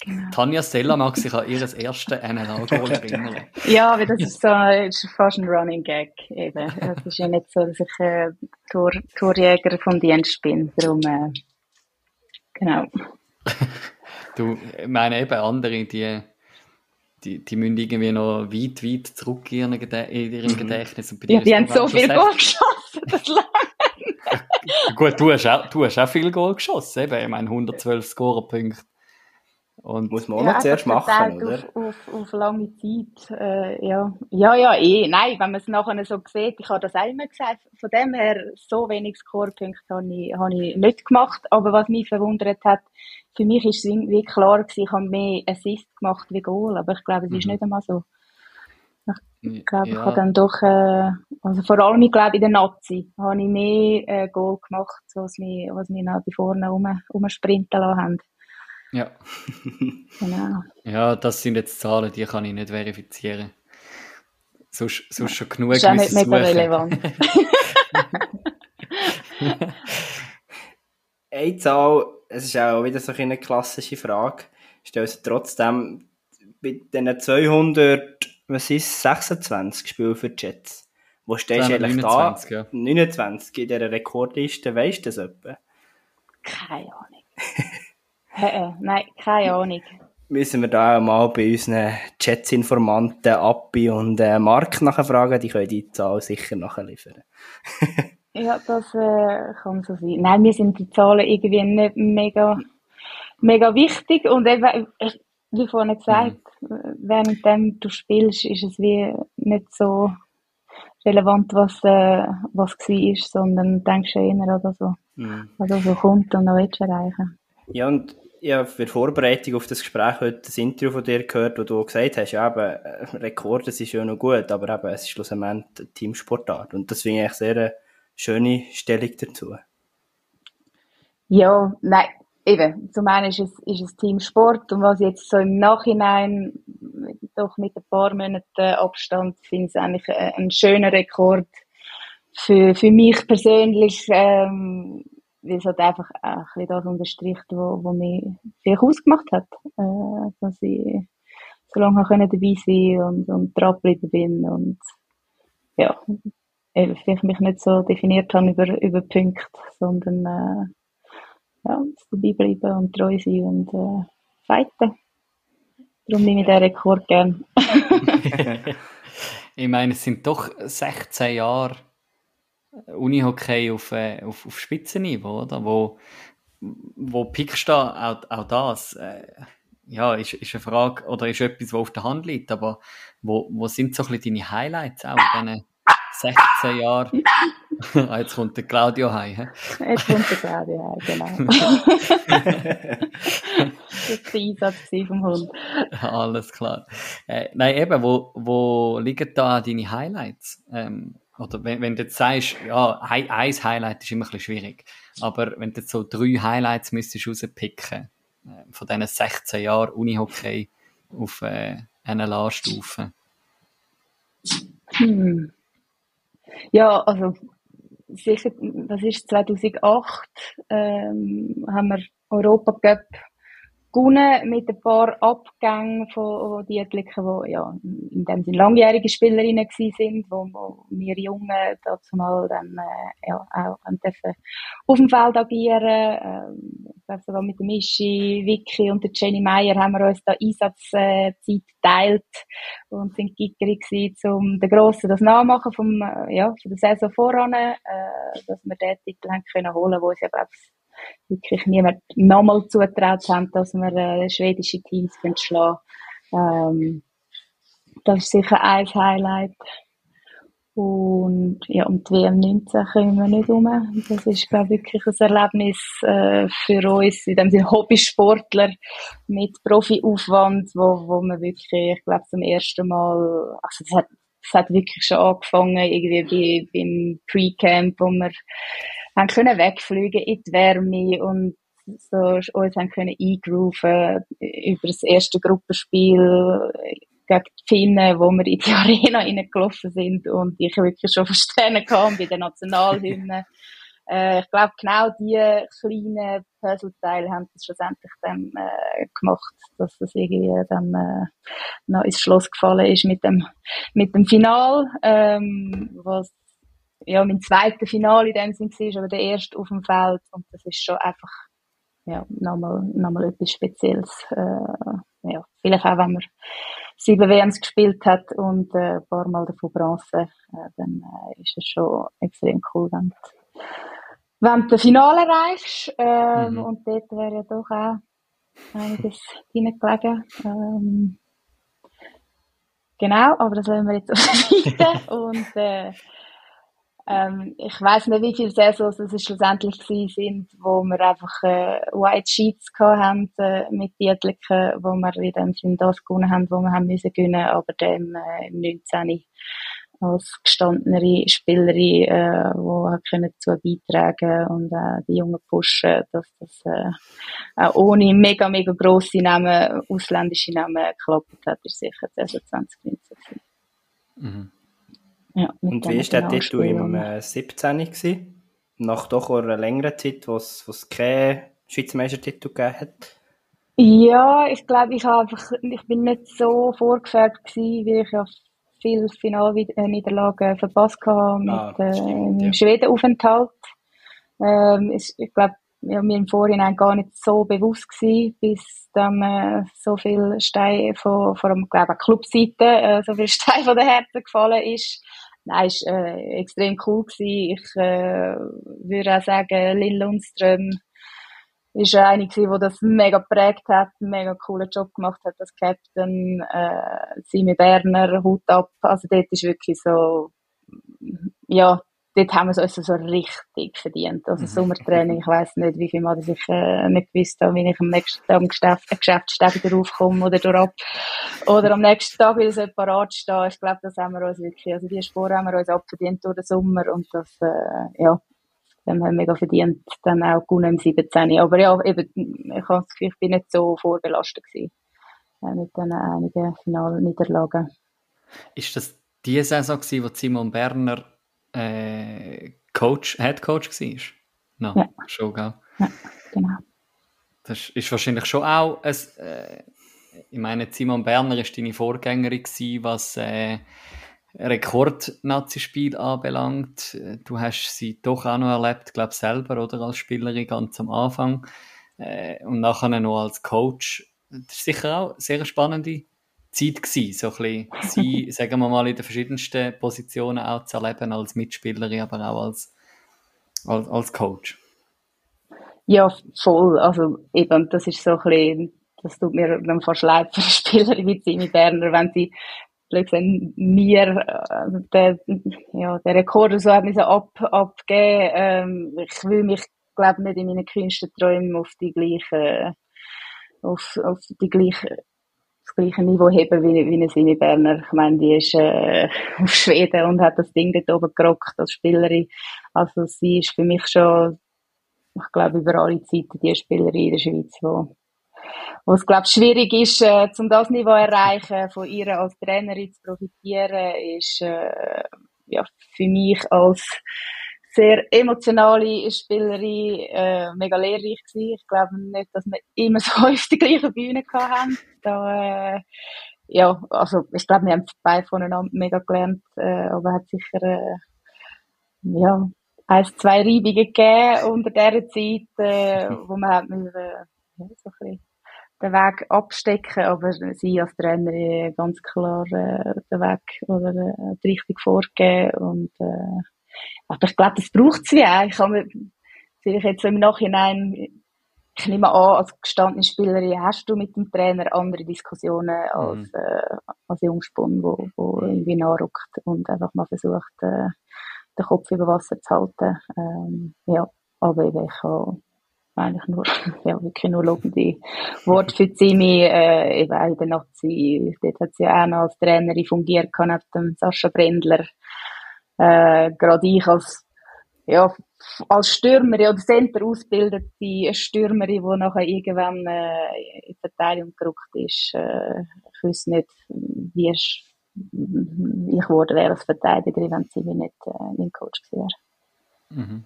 S2: Genau. Tanja Stella mag sich an ihr erstes NLA-Goal erinnern.
S4: ja, aber das ist, so, das ist fast ein Running Gag. Eben. Es ist ja nicht so, dass ich äh, Tor, Torjäger vom Dienst bin. Darum, äh, genau.
S2: du, ich meine eben andere, die die, die müssen irgendwie noch weit, weit zurück in, ihrem mhm. Gedächtnis.
S4: Und ja, die haben so viel Goal geschossen, das lange.
S2: Gut, du hast, auch, du hast auch viel Goal geschossen, eben. Ich meine, 112 Scorerpunkte.
S3: Und Muss man auch ja, noch zuerst machen, oder?
S4: Auf, auf, auf lange Zeit, äh, ja. Ja, ja, eh. Nein, wenn man es nachher so sieht, ich habe das auch immer gesagt, von dem her, so wenig Scorepunkte habe ich, habe ich nicht gemacht. Aber was mich verwundert hat, für mich ist es irgendwie klar gewesen, ich habe mehr Assist gemacht wie Goal, aber ich glaube, es ist mhm. nicht einmal so. Ich glaube, ja. ich habe dann doch, äh, also vor allem, ich glaube, in der Nazi habe ich mehr äh, Goal gemacht, was mich, was mich die vorne rum, rumsprinten lassen haben.
S2: Ja. genau. Ja, das sind jetzt Zahlen, die kann ich nicht verifizieren. Sonst, sonst schon genug
S4: Das ist auch nicht mega relevant.
S3: eine Zahl, es ist auch wieder so eine klassische Frage, stellt sich trotzdem bei diesen 200, was ist 26 Spiele für die Jets? Wo stehst du eigentlich 29, da? Ja. 29 in dieser Rekordliste, weißt du das etwa?
S4: Keine Ahnung. äh, nein, keine Ahnung
S3: müssen wir da auch mal bei unseren Chatsinformanten Appi und äh, Mark nachfragen. Die können die Zahl sicher nachliefern.
S4: ja, das äh, kann so sein. Nein, mir sind die Zahlen irgendwie nicht mega, mega wichtig und eben, wie vorhin gesagt, mhm. während du spielst, ist es wie nicht so relevant, was, äh, was war, sondern denkst du eher an so, mhm. was so kommt und noch willst erreichen.
S3: Ja, und ja, für die Vorbereitung auf das Gespräch heute das Interview von dir gehört, wo du gesagt hast, ja, eben, äh, Rekord, das ist ja noch gut, aber eben, es ist schlussendlich eine Teamsportart. Und das finde ich sehr eine schöne Stellung dazu.
S4: Ja, nein, eben, zum einen ist es, ist es Teamsport und was jetzt so im Nachhinein, doch mit ein paar Monaten Abstand, finde ich es eigentlich ein schöner Rekord für, für mich persönlich, ähm, weil es halt einfach ein bisschen das unterstricht, wo, wo mich vielleicht ausgemacht hat, äh, dass ich so lange dabei sein und, und dran geblieben bin und ja, vielleicht mich nicht so definiert habe über, über Punkte, sondern äh, ja, dabei bleiben und treu sein und äh, fighten. Darum nehme ich den Rekord gern.
S2: ich meine, es sind doch 16 Jahre Unihockey auf, äh, auf, auf Spitzenniveau, oder? Wo, wo pickst du auch, auch das? Äh, ja, ist, ist eine Frage oder ist etwas, was auf der Hand liegt, aber wo, wo sind so ein bisschen deine Highlights auch in diesen 16 Jahren? ah, jetzt kommt der Claudio heim.
S4: Jetzt kommt der Claudio heim, genau. das war der Einsatz vom Hund.
S2: Alles klar. Äh, nein, eben, wo, wo liegen da deine Highlights? Ähm, oder wenn, wenn du jetzt sagst, ja, ein Highlight ist immer ein bisschen schwierig, aber wenn du jetzt so drei Highlights müsstest rauspicken, äh, von diesen 16 Jahren Unihockey auf äh, NLA-Stufe?
S4: Hm. Ja, also sicher, das ist 2008, ähm, haben wir Europa Cup gewonnen mit ein paar Abgängen von Dietliken, die ja, in dem Sinne langjährige Spielerinnen gewesen sind, wo, wo wir Jungen dazu mal dann äh, ja, auch dürfen auf dem Feld agieren. Ähm, ich sogar mit der Mischi, Vicky und der Jenny Meyer haben wir uns da Einsatzzeit geteilt und sind gickerig gewesen, um den Grossen das Nachmachen vom, äh, ja, von der Saison voran, äh, dass wir den Titel haben können holen, wo es ja, glaube ich, wirklich niemand nochmal zutraut haben, dass wir äh, schwedische Teams schlagen ähm, Das ist sicher ein Highlight. Und ja, um die WM 19 kommen wir nicht um. Das ist, glaube ich, wirklich ein Erlebnis äh, für uns, in dem Sinne Hobbysportler mit Profiaufwand, wo, wo man wirklich, ich glaube, zum ersten Mal, also das hat, hat wirklich schon angefangen, irgendwie bei, beim Pre-Camp, wo wir haben können wegfliegen in die Wärme und so uns haben können eingrooven über das erste Gruppenspiel gegen die Finnen, wo wir in die Arena reingelaufen sind und ich wirklich schon verstehen kann bei den Nationalhymnen. äh, ich glaube, genau diese kleinen Puzzleteile haben das schlussendlich dann äh, gemacht, dass das irgendwie dann äh, noch ins Schloss gefallen ist mit dem mit dem Final, ähm, was ja, mein zweites Finale in dem Sinn war, aber der erste auf dem Feld. Und das ist schon einfach, ja, nochmal, nochmal etwas Spezielles. Äh, ja, vielleicht auch, wenn man sieben WMs gespielt hat und äh, ein paar Mal davon Bronze, äh, dann äh, ist es schon extrem cool, wenn du, wenn du das Finale erreichst. Äh, mhm. Und dort wäre ja doch auch einiges hineingelegen. Ähm, genau, aber das wollen wir jetzt auf die Seite. und äh, Ähm, ich weiß nicht, wie viele Saisons es schlussendlich sind, wo wir einfach äh, White Sheets hatten äh, mit Titeln, wo wir in dem Sinne das gewonnen haben, wo wir haben müssen gewinnen, aber dann äh, im 19 als gestandenere Spielerin, äh, können dazu beitragen und äh, die Jungen pushen, dass das äh, auch ohne mega, mega grosse Namen, ausländische Namen geklappt hat, ist sicher 2019
S3: mhm. Ja, und wie war der Titel im äh, 17. gewesen? Nach doch einer längeren Zeit, wo es keinen Schweizer Meistertitel gegeben hat?
S4: Ja, ich glaube, ich, einfach, ich bin nicht so vorgefärbt gewesen, wie ich ja viele Finalniederlagen verpasst habe mit ah, äh, stimmt, ja. Schwedenaufenthalt. Ähm, ich glaube, ja, mir im Vorhinein gar nicht so bewusst gewesen, bis dann äh, so viel Stein von, vor allem, glaube Clubseite, äh, so viel Stein von den Herzen gefallen ist. Nein, ist äh, extrem cool gewesen. Ich äh, würde auch sagen, Lil Lundström ist eine gewesen, die das mega geprägt hat, einen mega coolen Job gemacht hat als Captain. Äh, Simi Berner, Hut ab. Also dort ist wirklich so, ja, dort haben wir es uns so richtig verdient. Also mhm. Sommertraining, ich weiss nicht, wie viel Mal ich äh, nicht gewusst habe, wie ich am nächsten Tag am Geschäft, Geschäftstag wieder aufkomme oder durch. Oder am nächsten Tag wieder separat stehen. Ich glaube, das haben wir uns wirklich, also die Spur haben wir uns abverdient durch den Sommer und das, äh, ja, dem haben wir mega verdient, dann auch gewonnen im 17. Aber ja, eben, ich habe das Gefühl, ich bin nicht so vorbelastet gewesen, äh, mit den einigen Finalniederlagen.
S2: Ist das die Saison gewesen, wo Simon Berner äh, Coach, Head Coach war? No, ja. schon, gell? Ja, genau. Das ist wahrscheinlich schon auch ein, äh, ich meine, Simon Berner war deine Vorgängerin gewesen, was äh, Rekord-Nazi-Spiel anbelangt. Du hast sie doch auch noch erlebt, glaube selber, oder als Spielerin ganz am Anfang. Äh, und nachher noch als Coach. Das war sicher auch eine sehr spannende Zeit gewesen, so ein bisschen sie, sagen wir mal, in den verschiedensten Positionen auch zu erleben, als Mitspielerin, aber auch als, als, als Coach.
S4: Ja, voll. Also eben, das ist so ein bisschen, das tut mir dann fast leid für Spieler wie Simi Berner, wenn sie plötzlich mir äh, der, ja, der Rekord so hat ab, abgeben. Ähm, ich will mich, glaube nicht in meinen kühnsten Träumen auf die gleiche, auf, auf die gleiche das gleiche Niveau heben wie, wie eine Simi Berner. Ich meine, die ist äh, auf Schweden und hat das Ding dort oben gerockt als Spielerin. Also sie ist für mich schon, ich glaube, über alle Zeiten die Spielerin in der Schweiz, wo, wo es, glaube schwierig ist, äh, um das Niveau erreichen, von ihr als Trainerin zu profitieren, ist äh, ja, für mich als sehr emotionale Spielerin äh, mega lehrreich gewesen. Ich glaube nicht, dass wir immer so auf die gleiche Bühne hatten. Da, äh, ja, also ich glaube, wir haben beide voneinander mega gelernt, äh, aber hat sicher äh, ja, ein, zwei Reibungen gegeben unter dieser Zeit, äh, wo man hat müssen, äh, so ein bisschen den Weg abstecken, aber sie als Trainer ganz klar äh, den Weg oder äh, die Richtung vorgeben und äh, aber ich glaube, das braucht es wie auch. Ich habe mir, vielleicht jetzt im Nachhinein, ich nehme an, als gestandene Spielerin hast du mit dem Trainer andere Diskussionen als, mhm. äh, als Jungspund, wo, wo irgendwie nachrückt und einfach mal versucht, äh, den Kopf über Wasser zu halten. Ähm, ja, aber ich habe eigentlich nur, ja, wirklich nur lobende Worte für Zimi, äh, eben auch in der Nazi, dort hat sie auch noch als Trainerin fungiert, neben dem Sascha Brendler, äh, gerade ich als, ja, als Stürmerin oder Center ausgebildete Stürmerin, die nachher irgendwann äh, in Verteidigung gerückt ist. Äh, ich weiß nicht, wie ich, ich geworden wäre als Verteidigerin, wenn sie nicht äh, mein Coach wäre. Mhm.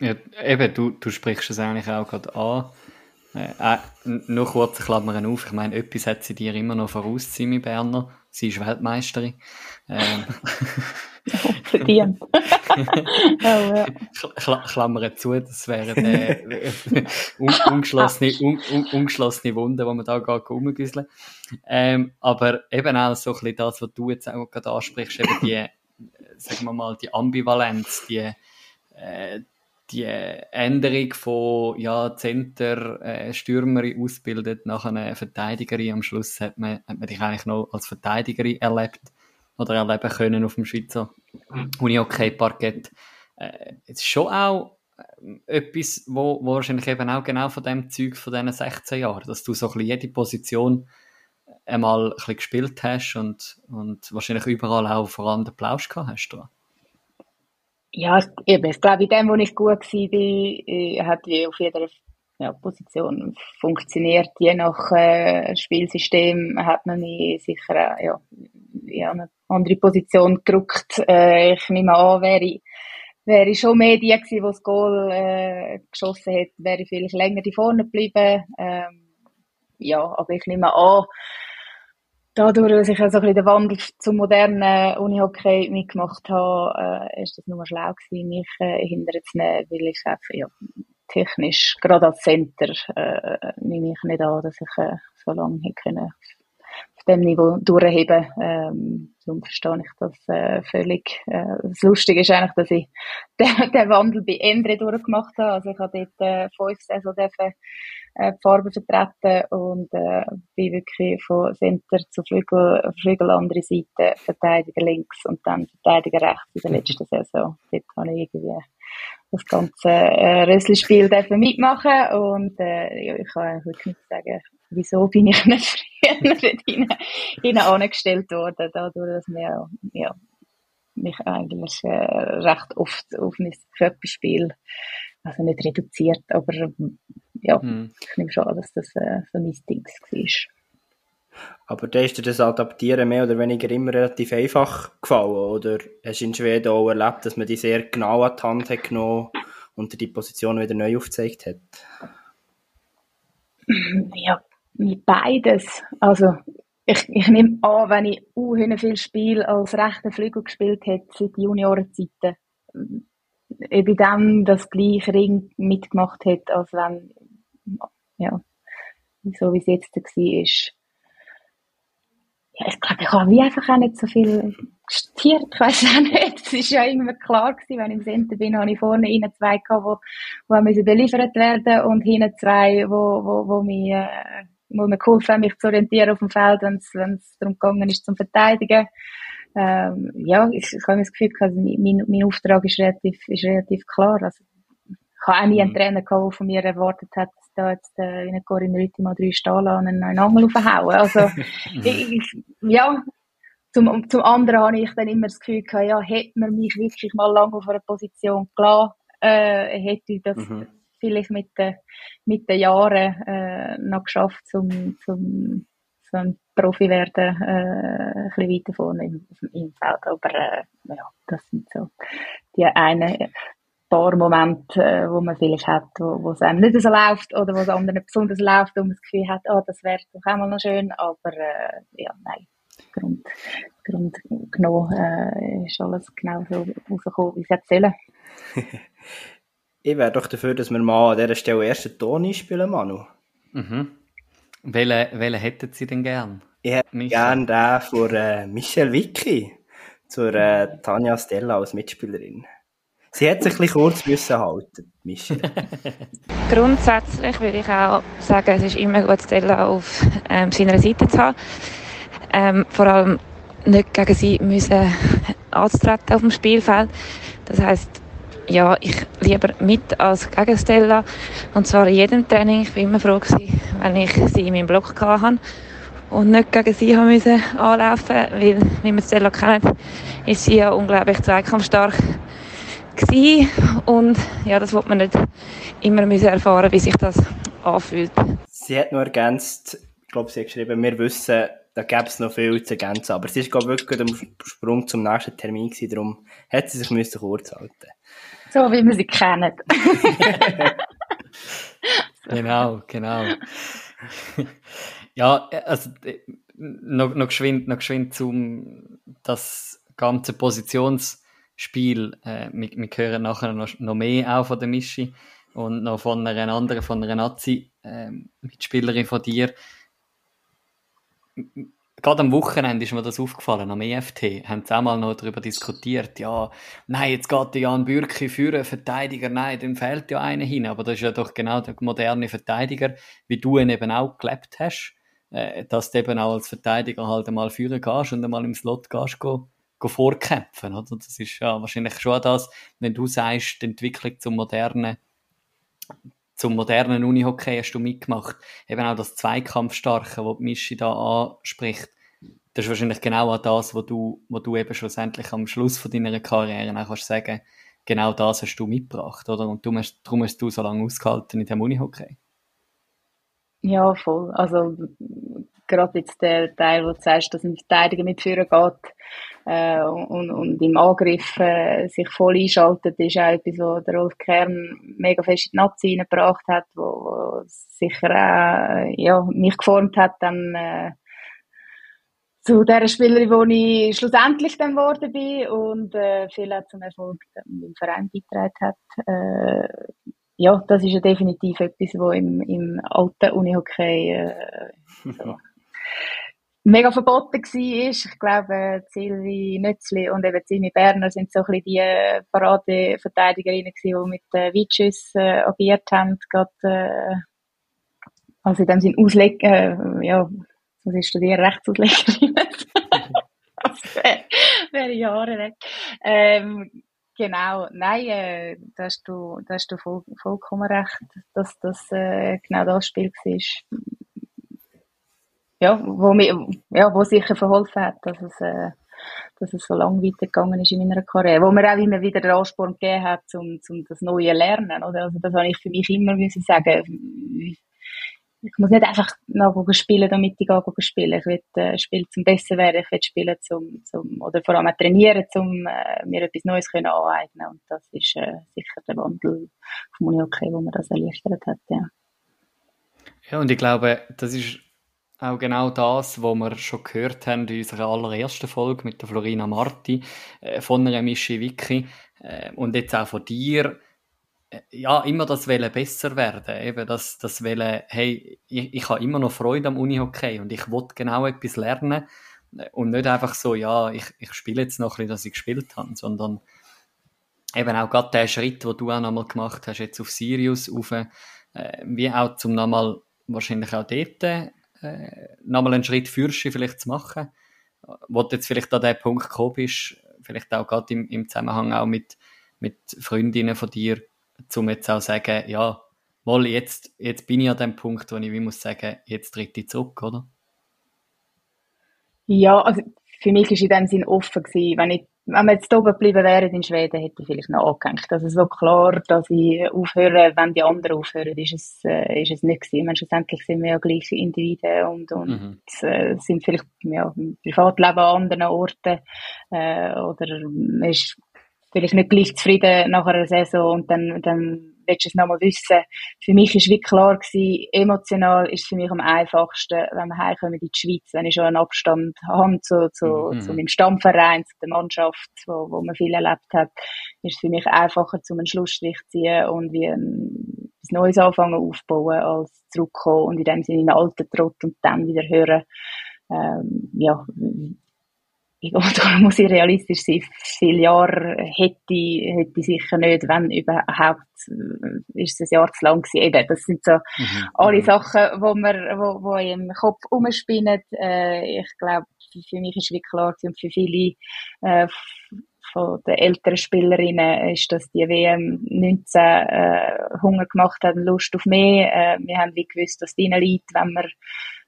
S2: Ja, eben, du, du sprichst es eigentlich auch gerade an. Äh, äh, nur kurz Klammern auf. Ich meine, etwas hat sie dir immer noch voraus, Simi Berner. Sie ist Weltmeisterin. Ähm.
S4: Verdient. oh,
S2: ja. Klammern zu, das wären äh, un ungeschlossene, un un ungeschlossene Wunden, die man da gar rumgüsseln ähm, Aber eben auch so ein bisschen das, was du jetzt auch gerade ansprichst, eben die, sagen wir mal, die Ambivalenz, die, äh, die Änderung von ja, Center, äh, Stürmerin ausbildet nach einer Verteidigerin. Am Schluss hat man, hat man dich eigentlich noch als Verteidigerin erlebt. oder erleben können auf dem Schweizer Uni-Hockey-Parkett. Äh, es ist schon auch äh, etwas, wo, wo wahrscheinlich eben auch genau von dem Zeug von diesen 16 Jahren, dass du so ein jede Position einmal ein gespielt hast und, und wahrscheinlich überall auch voran den Plausch gehabt hast. Du.
S4: Ja, eben, ich glaube, in dem, wo ich gut war, äh, hat wie auf jeder ja, Position funktioniert. Je nach äh, Spielsystem hat man mich sicher ja, ja, eine andere Position gedrückt. Äh, ich nehme an, wäre ich, wäre ich schon mehr die gewesen, die das Goal äh, geschossen hat, wäre ich vielleicht länger die vorne geblieben. Ähm, ja, aber ich nehme an, dadurch, dass ich also ein bisschen den Wandel zum modernen Unihockey mitgemacht habe, äh, ist das nur schlau gewesen, mich äh, hinterher zu nehmen, weil ich einfach, ja, technisch, gerade als Center, äh, nehme ich nicht an, dass ich äh, so lange hätte können auf dem Niveau durchheben. Ähm, darum verstehe ich das äh, völlig. Äh, das Lustige ist eigentlich, dass ich den, den Wandel bei Endre durchgemacht habe. Also ich habe dort äh, fünf Saison dürfen, äh, die Farbe vertreten und äh, bin wirklich von Center zu Flügel, Flügel andere Seite, Verteidiger links und dann Verteidiger rechts in der letzten Saison. Dort habe ich irgendwie das ganze äh, Rössli-Spiel mitmachen und äh, ja, ich kann wirklich nicht sagen, wieso bin ich nicht früher hinein, hinein angestellt worden, dadurch, dass mir ja, mich eigentlich äh, recht oft auf mein Körperspiel, also nicht reduziert, aber ja, hm. ich nehme schon an, dass das äh, so mein Ding war.
S3: Aber da ist dir das Adaptieren mehr oder weniger immer relativ einfach gefallen, oder hast du in Schweden auch erlebt, dass man die sehr genau an die Hand hat genommen und die Position wieder neu aufgezeigt hat?
S4: Ja, beides. Also, ich, ich nehme an, wenn ich unheimlich viel Spiel als rechter Flügel gespielt hätte, seit Juniorenzeiten, eben dann das gleiche Ring mitgemacht hätte, als wenn, ja, so wie es jetzt war ja, ich glaube, ich habe einfach auch nicht so viel gestiert. Ich weiß auch nicht. Es ist ja immer klar gewesen, wenn ich im Center bin, habe ich vorne innen zwei gehabt, wo, wo beliefert werden und hinten zwei, wo, wo, wo mir, äh, wo mir geholfen haben, mich zu orientieren auf dem Feld, wenn es, darum gegangen ist, zum Verteidigen. Ähm, ja, ich, ich habe das Gefühl, also mein, mein Auftrag ist relativ, ist relativ klar. Also, ich habe auch nie einen mhm. Trainer gehabt, der von mir erwartet hat, da jetzt äh, in Corinne Rütti mal drei Stahlen an einen neuen Angel aufhauen. Also, ich, ja, zum, zum anderen habe ich dann immer das Gefühl gehabt, ja, hätte man mich wirklich mal lange auf einer Position gelassen, äh, hätte ich das mhm. Vielleicht mit den, mit den Jahren äh, noch geschafft, zum, zum ein Profi werden, äh, ein bisschen weiter vorne im, im Feld. Aber äh, ja, das sind so die eine paar Momente, äh, wo man vielleicht hat, wo, es einem nicht so läuft oder wo es anderen besonders läuft und man das Gefühl hat, oh, das wäre doch auch mal noch schön, aber äh, ja, nein. Grund, Grund genommen äh, ist alles genau so rausgekommen, wie es sollen.
S3: ich wäre doch dafür, dass wir mal an dieser Stelle erst einen Ton einspielen, Manu.
S2: Mhm. Welchen, welchen hätten Sie denn gern?
S3: Ich hätte gerne den von äh, Michelle Vicky zur äh, Tanja Stella als Mitspielerin. Sie hat sich ein bisschen kurz müssen halten, Michelle.
S5: Grundsätzlich würde ich auch sagen, es ist immer gut, Stella auf ähm, seiner Seite zu haben. Ähm, vor allem nicht gegen sie müssen anzutreten auf dem Spielfeld. Das heißt, ja, ich lieber mit als gegen Stella. Und zwar in jedem Training. Ich war immer froh gewesen, wenn ich sie in meinem Block hatte und nicht gegen sie anlaufen, weil, wie wir Stella kennen, ist sie ja unglaublich zweikampfstark gewesen. und ja, das wollte man nicht immer müssen erfahren, wie sich das anfühlt.
S3: Sie hat nur ergänzt, ich glaube, sie hat geschrieben, wir wissen, da gäbe es noch viel zu ergänzen, aber sie glaube wirklich am Sprung zum nächsten Termin gewesen, darum hat sie sich kurz halten.
S4: So wie wir sie kennen.
S2: genau, genau. ja, also noch, noch geschwind, noch geschwind zum das ganze Positions Spiel. Äh, wir, wir hören nachher noch, noch mehr auch von der Mischi und noch von einer anderen, von einer Nazi-Mitspielerin ähm, von dir. Gerade am Wochenende ist mir das aufgefallen, am EFT, haben sie auch mal noch darüber diskutiert, ja, nein, jetzt geht der Jan Bürki einen Verteidiger, nein, dem fehlt ja einer hin, aber das ist ja doch genau der moderne Verteidiger, wie du ihn eben auch gelebt hast äh, dass du eben auch als Verteidiger halt einmal führen gehst und einmal im Slot gehst, go, go vorkämpfen, oder? Das ist ja wahrscheinlich schon das, wenn du sagst, die Entwicklung zum modernen zum modernen Unihockey hast du mitgemacht. Eben auch das Zweikampfstarke, was Mischi da anspricht. Das ist wahrscheinlich genau auch das, was du, was du eben schlussendlich am Schluss von deiner Karriere auch kannst sagen, genau das hast du mitgebracht, oder? Und du hast, darum hast du so lange ausgehalten in dem Unihockey.
S4: Ja, voll. Also, gerade jetzt der Teil, wo du sagst, dass ein Verteidiger mitführen geht, äh, und, und im Angriff äh, sich voll einschaltet, ist auch etwas, was der Rolf Kern mega fest in die Nazi reingebracht hat, wo, wo sicher auch ja, mich geformt hat, dann äh, zu der Spielerin, die ich schlussendlich dann geworden bin und äh, viel auch zum Erfolg im Verein beigetragen hat. Äh, ja, das ist ja definitiv etwas, was im, im alten Unihockey äh, so mega verboten war. Ich glaube, Silvi Nützli und eben Zimi Berner sind so ein bisschen die Paradeverteidigerinnen gewesen, die mit äh, Weitschüss äh, agiert haben, gerade, äh, also in dem Sinn auslegen, äh, ja, was ist studieren, Rechtsauslegerin. das wäre wär Jahre weg. Ähm, genau, nein, äh, da hast du, da hast du voll, vollkommen recht, dass das äh, genau das Spiel war ja, wo, mir, ja, wo sicher verholfen hat, dass es, äh, dass es so lange weitergegangen ist in meiner Karriere. Wo mir auch immer wieder den Ansporn gegeben hat, um, um das neue Lernen, oder? Also, das habe ich für mich immer müssen sagen. Ich muss nicht einfach nachgucken spielen, damit ich gehe spielen. Ich will äh, spielen zum besser werden, ich will spielen zum, zum, oder vor allem trainieren, um äh, mir etwas Neues können aneignen. Und das ist äh, sicher der Wandel vom Unihockey, wo mir das erleichtert hat, ja.
S2: Ja, und ich glaube, das ist auch genau das, was wir schon gehört haben in unserer allerersten Folge mit der Florina Marti äh, von einer Mischi Wiki äh, und jetzt auch von dir. Ja, immer das Welle besser werden. Eben das, das Welle, hey, ich, ich habe immer noch Freude am Unihockey und ich will genau etwas lernen und nicht einfach so, ja, ich, ich spiele jetzt noch ein bisschen, dass ich gespielt habe, sondern eben auch gerade der Schritt, den du auch nochmal gemacht hast, jetzt auf Sirius, auf, äh, wie auch zum nochmal wahrscheinlich auch dort äh, nochmal einen Schritt Fürsche vielleicht zu machen. Wo du jetzt vielleicht an den Punkt gekommen bist, vielleicht auch gerade im, im Zusammenhang auch mit, mit Freundinnen von dir, um jetzt auch sagen, ja, mal jetzt, jetzt bin ich an dem Punkt, wo ich wie muss sagen, jetzt tritt ich zurück, oder?
S4: Ja, also für mich war in dem Sinn offen gewesen. Wenn ich wenn wir jetzt oben geblieben wären in Schweden, hätte ich vielleicht noch angehängt. Also so klar, dass ich aufhöre, wenn die anderen aufhören, ist es, äh, ist es nicht gewesen. Meine, schlussendlich sind wir ja gleiche Individuen und, und mhm. äh, sind vielleicht ja, im Privatleben an anderen Orten äh, oder man ist vielleicht nicht gleich zufrieden nach einer Saison und dann, dann willst du es nochmal wissen. Für mich ist wie klar gewesen, emotional ist es für mich am einfachsten, wenn wir heimkommen in die Schweiz, wenn ich schon einen Abstand habe zu, zu, mhm. zu meinem Stammverein, zu der Mannschaft, wo, wo man viel erlebt hat, ist es für mich einfacher, zum einen Schlussstrich zu ziehen und wie ein, etwas Neues anfangen aufbauen, als zurückkommen und in dem Sinne in einen alten Trott und dann wieder hören, ähm, ja, oder muss ich realistisch sein, viele Jahre hätte, hätte ich sicher nicht, wenn überhaupt, äh, ist es ein Jahr zu lang gewesen. Eben, das sind so mhm. alle mhm. Sachen, wo man, wo, wo im Kopf umspinnen. Äh, ich glaube, für mich ist wie klar und für viele, äh, von den älteren Spielerinnen ist, dass die WM 19 äh, Hunger gemacht hat und Lust auf mehr. Äh, wir haben wie gewusst, dass es liegt, wenn man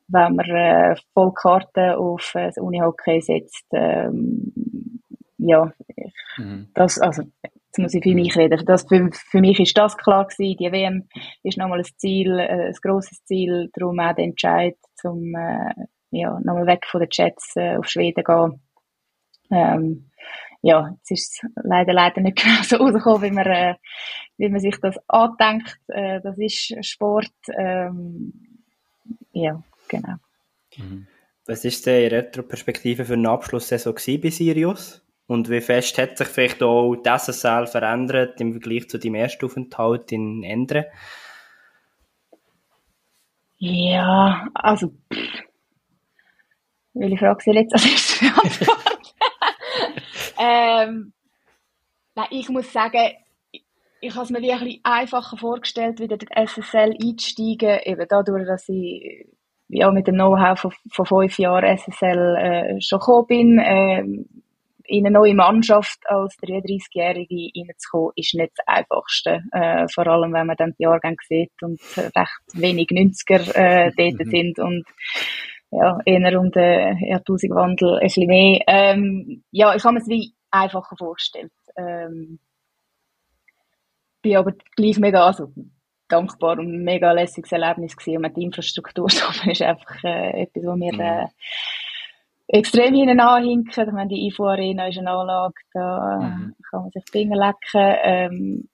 S4: wenn man äh, Vollkarten auf äh, das Unihockey setzt, ähm, ja, ich, mhm. das, also, jetzt muss ich für mich reden. Das, für, für mich ist das klar gewesen. Die WM ist nochmal ein Ziel, äh, ein grosses Ziel, darum auch der Entscheid, zum, äh, ja, nochmal weg von den Jets äh, auf Schweden gehen. Ähm, ja, jetzt ist es leider, leider nicht genau so rausgekommen, wie man, äh, wie man sich das andenkt. Äh, das ist Sport, ähm, ja, Genau.
S3: Mhm. Was ist denn in Retroperspektive für eine Abschlusssaison bei Sirius? Und wie fest hat sich vielleicht auch die SSL verändert im Vergleich zu deinem ersten Aufenthalt in Endre?
S4: Ja, also, welche Frage soll ich jetzt als erstes beantworten? ähm, nein, ich muss sagen, ich habe es mir wirklich einfacher vorgestellt, wieder in die SSL einzusteigen, eben dadurch, dass ich ja, mit dem Know-how von, von fünf Jahren SSL äh, schon gekommen bin. Äh, in eine neue Mannschaft als 33-Jährige reinzukommen, ist nicht das Einfachste. Äh, vor allem, wenn man dann die Jahrgänge sieht und recht wenig 90er äh, dort mhm. sind und ja, eher um den Jahrtausendwandel ein bisschen mehr. Ähm, ja, ich habe mir es wie einfacher vorgestellt. Ähm, bin aber gleich mega, also dankbar und mega lässiges Erlebnis gewesen. Und die Infrastruktur ist einfach äh, etwas, was mir mhm. äh, extrem hinten anhinken. Ich meine, die IFO-Arena ist eine Anlage, da mhm. kann man sich Dinge lecken. Ähm,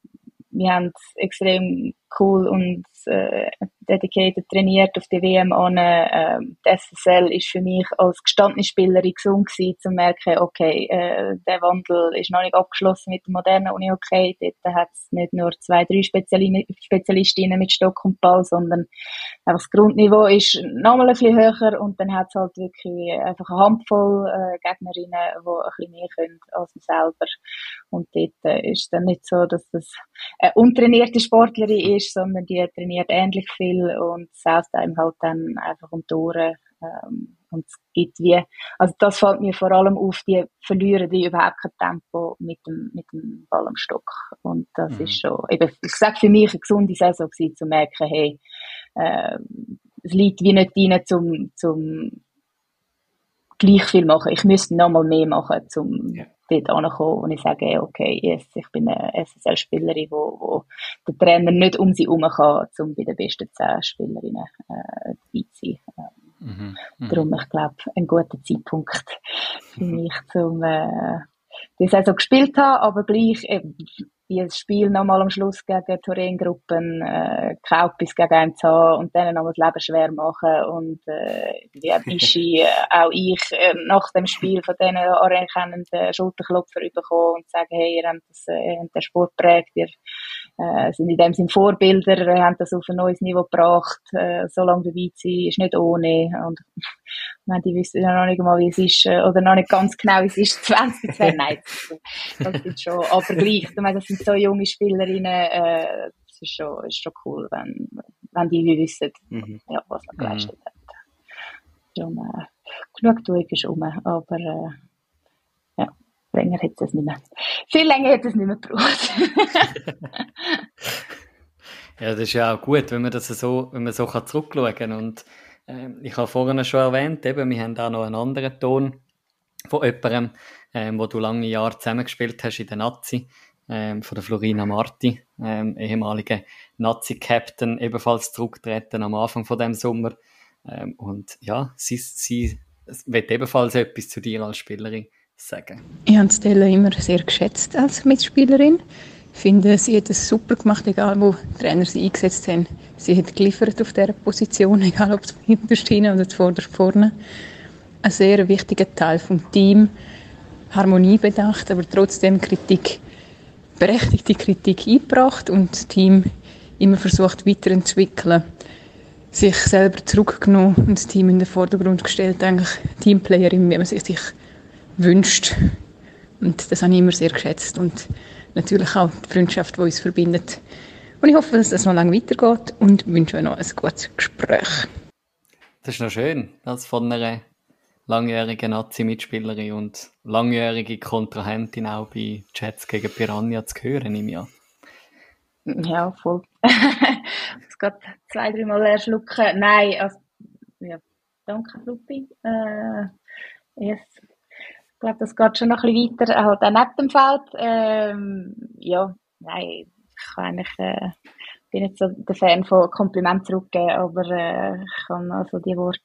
S4: wir haben extrem cool und äh, dedicated trainiert auf die WM an. Ähm, die SSL ist für mich als gestandene Spielerin gesund gewesen, zu merken, okay, äh, der Wandel ist noch nicht abgeschlossen mit der modernen Uni okay. Dort hat es nicht nur zwei, drei Speziali Spezialistinnen mit Stock und Ball, sondern einfach das Grundniveau ist nochmal ein bisschen höher und dann hat es halt wirklich einfach eine Handvoll äh, Gegnerinnen, die ein bisschen mehr können als man selber. Und dort äh, ist dann nicht so, dass das eine untrainierte Sportlerin ist, sondern die trainiert ähnlich viel und saust einem halt dann einfach um die Ohren. Ähm, und es gibt wie, also das fällt mir vor allem auf, die verlieren die überhaupt kein Tempo mit dem, mit dem Ball am Stock. Und das mhm. ist schon, eben, ich sage für mich eine gesunde Saison gewesen, zu merken, hey, äh, es liegt wie nicht rein, zum, zum gleich viel machen. Ich müsste noch mal mehr machen, um ja dort ankommen und ich sage, okay, yes, ich bin eine SSL-Spielerin, wo, wo der Trainer nicht um sie herum kann, um bei den besten zehn Spielerinnen äh, dabei zu sein. Mhm, mh. Darum, ich glaube, ein guter Zeitpunkt für mich, um äh, die Saison gespielt haben, aber gleich eben, dieses Spiel nochmal am Schluss gegen Torengruppen, äh, Kaupis gegen einen haben und denen nochmal das Leben schwer machen. Und äh, wie Bischi, äh, auch ich, äh, nach dem Spiel von denen anerkennenden Schulterklopfer bekommen und sagen, hey, ihr habt, das, äh, ihr habt den Sport prägt, ihr äh, sind in dem Sinne Vorbilder, habt das auf ein neues Niveau gebracht, äh, so lange dabei zu sein, ist nicht ohne und meine, die wissen ja noch nicht mal, wie es ist, äh, oder noch nicht ganz genau, wie es ist, 20 zu nein, das ist schon, aber gleich, ich meine, das sind so junge Spielerinnen, äh, das ist schon, ist schon cool, wenn, wenn die wie wissen, mhm. ja, was man geleistet mhm. hat. Darum, äh, Genugtuung ist um, aber, äh, länger hätte es nicht mehr, viel länger hätte es nicht mehr gebraucht.
S2: ja, das ist ja auch gut, wenn man das so, wenn man so kann zurückschauen kann und ähm, ich habe vorhin schon erwähnt, eben, wir haben auch noch einen anderen Ton von jemandem, ähm, wo du lange Jahre zusammengespielt hast in der Nazi, ähm, von der Florina Marti, ähm, ehemalige Nazi-Captain, ebenfalls zurücktreten am Anfang von dem Sommer. Ähm, und ja, sie, sie wird ebenfalls etwas zu dir als Spielerin sagen.
S6: Ich habe Stella immer sehr geschätzt als Mitspielerin. Ich finde, sie hat es super gemacht, egal wo Trainer sie eingesetzt haben. Sie hat geliefert auf dieser Position, egal ob es hinterstehen oder vorderst vorne. Ein sehr wichtiger Teil vom Team. Harmonie bedacht, aber trotzdem Kritik, berechtigte Kritik eingebracht und das Team immer versucht weiterzuentwickeln. Sich selber zurückgenommen und das Team in den Vordergrund gestellt, eigentlich Teamplayerin, wie man sich wünscht. Und das habe ich immer sehr geschätzt und natürlich auch die Freundschaft, die uns verbindet. Und ich hoffe, dass es noch lange weitergeht und wünsche euch noch ein gutes Gespräch.
S2: Das ist noch schön, als von einer langjährigen Nazi-Mitspielerin und langjährige Kontrahentin auch bei Chats gegen Piranha zu hören im Jahr.
S4: Ja, voll. es geht zwei, dreimal erschlucken. Nein, also, ja, danke, Lupi. Äh, yes glaube, das geht schon noch ein bisschen weiter, halt auch neben dem Feld. Ähm, ja, nein, ich kann eigentlich, äh, bin nicht so der Fan von Komplimenten zurückgeben, aber äh, ich kann also die Worte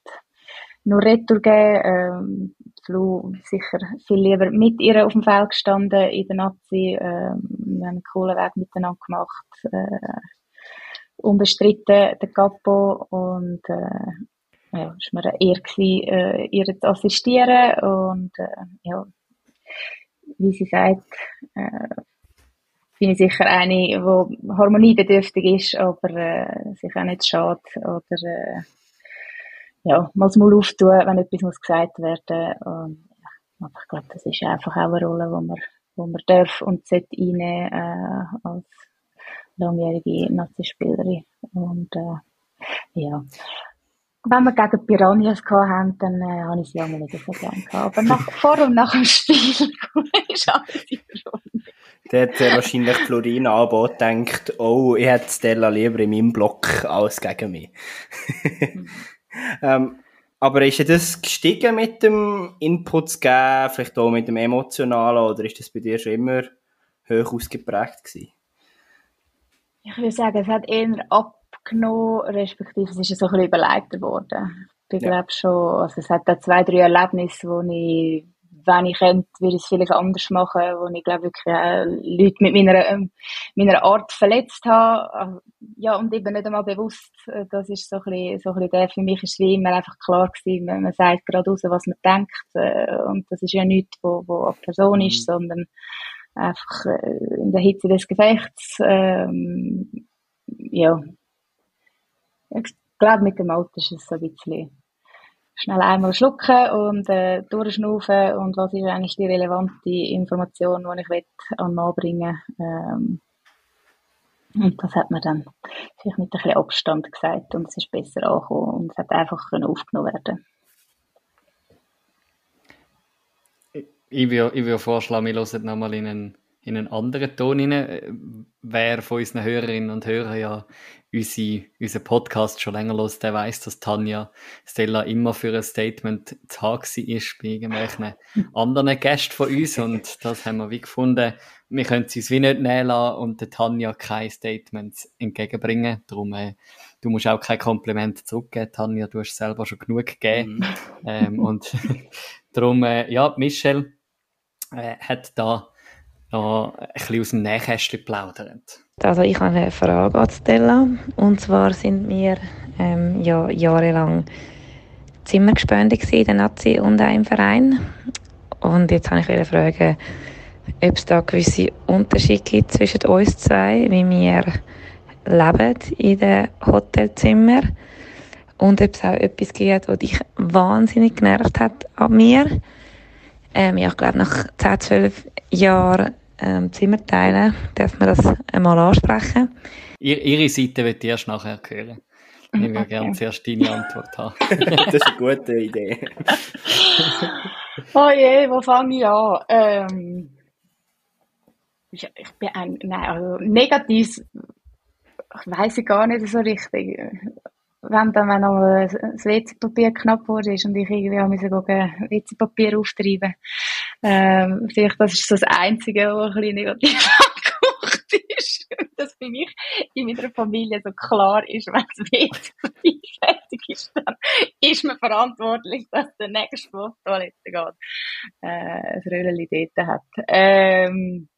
S4: nur retour geben. Ähm, Flu sicher viel lieber mit ihr auf dem Feld gestanden in der Nazi. Ähm, wir haben einen coolen Weg miteinander gemacht. Äh, unbestritten, der Capo und äh, ja, war mir eine Ehre, gewesen, äh, ihr zu assistieren und äh, ja, wie sie sagt, äh, bin ich sicher eine, die harmoniebedürftig ist, aber äh, sich auch nicht schade oder äh, ja, mal das Maul auftun, wenn etwas muss gesagt werden. Und ja, ich glaube, das ist einfach auch eine Rolle, die man, wo man darf und sollte einnehmen äh, als langjährige Nazi-Spielerin. Und äh, ja, wenn wir gegen Piranhas hatten, dann äh, habe ich sie auch nicht so gerne gehabt. Aber nach, vor und nach dem Spiel ist alles in Ordnung.
S3: Da hat äh, wahrscheinlich Florina aber gedacht, oh, ich hätte Stella lieber in meinem Block als gegen mich. mhm. ähm, aber ist das gestiegen mit dem Input zu geben, vielleicht auch mit dem Emotionalen, oder ist das bei dir schon immer hoch ausgeprägt gewesen?
S4: Ich würde sagen, es hat eher abgenommen, respektive es ist so ein bisschen überleiter geworden. Ich ja. glaube schon, also es hat da zwei, drei Erlebnisse, wo ich wenn ich könnte, würde ich es vielleicht anders machen, wo ich glaube wirklich äh, Leute mit meiner, ähm, meiner Art verletzt habe. Ja, und eben nicht einmal bewusst, äh, das ist so ein bisschen, so ein bisschen der, für mich ist wie immer einfach klar gewesen, man, man sagt gerade raus, was man denkt, äh, und das ist ja nichts, wo, wo eine Person ist, mhm. sondern einfach äh, in der Hitze des Gefechts, ähm, ja. Ich glaube, mit dem Alter ist es so ein bisschen schnell einmal schlucken und äh, durchschnaufen und was ist eigentlich die relevante Information, die ich will an Mann bringen. Ähm, und das hat man dann vielleicht mit ein bisschen Abstand gesagt und es ist besser angekommen und es hat einfach aufgenommen werden.
S2: Ich würde, vorschlagen, wir hören nochmal in einen in einen anderen Ton hinein. Wer von unseren Hörerinnen und Hörern ja unsere, unseren Podcast schon länger los, der weiß, dass Tanja Stella immer für ein Statement zu haben ist bei irgendwelchen anderen Gästen von uns und das haben wir wie gefunden. Wir können es uns wie nicht nehmen lassen und der Tanja keine Statements entgegenbringen. Darum, äh, du musst auch kein Kompliment zurückgeben, Tanja, du hast selber schon genug gegeben. Mhm. ähm, und darum, äh, ja, Michelle äh, hat da noch ein bisschen aus dem Nähkästchen plaudern.
S5: Also ich habe eine Frage an Stella. Und zwar sind wir ähm, ja, jahrelang Zimmergespönte in der Nazi und im Verein. Und jetzt habe ich fragen, ob es da gewisse Unterschiede gibt zwischen uns zwei, wie wir leben in den Hotelzimmern und ob es auch etwas gibt, was dich wahnsinnig genervt hat an mir. Ähm, ja, ich glaube, nach 10, 12 Jahren ähm, Zimmer teilen, darf man das einmal ansprechen.
S2: Ihr, ihre Seite wird ich erst nachher hören. Ich würde okay. gerne zuerst deine Antwort haben.
S3: das ist eine gute Idee.
S4: oh je, wo fange ich an? Ähm, ich, ich, bin ein, nein, also negativ weiß ich gar nicht so richtig wenn dann wenn noch das WC-Papier knapp wurde ist und ich irgendwie auch müssen WC-Papier auftreiben ähm, vielleicht das ist so das Einzige, was ein bisschen negativ angekocht ist. Dass für mich in meiner Familie so klar ist, wenn das WC fertig ist, dann ist man verantwortlich, dass der nächste, der Toilette geht, äh, ein Röhrchen dort hat. Ähm,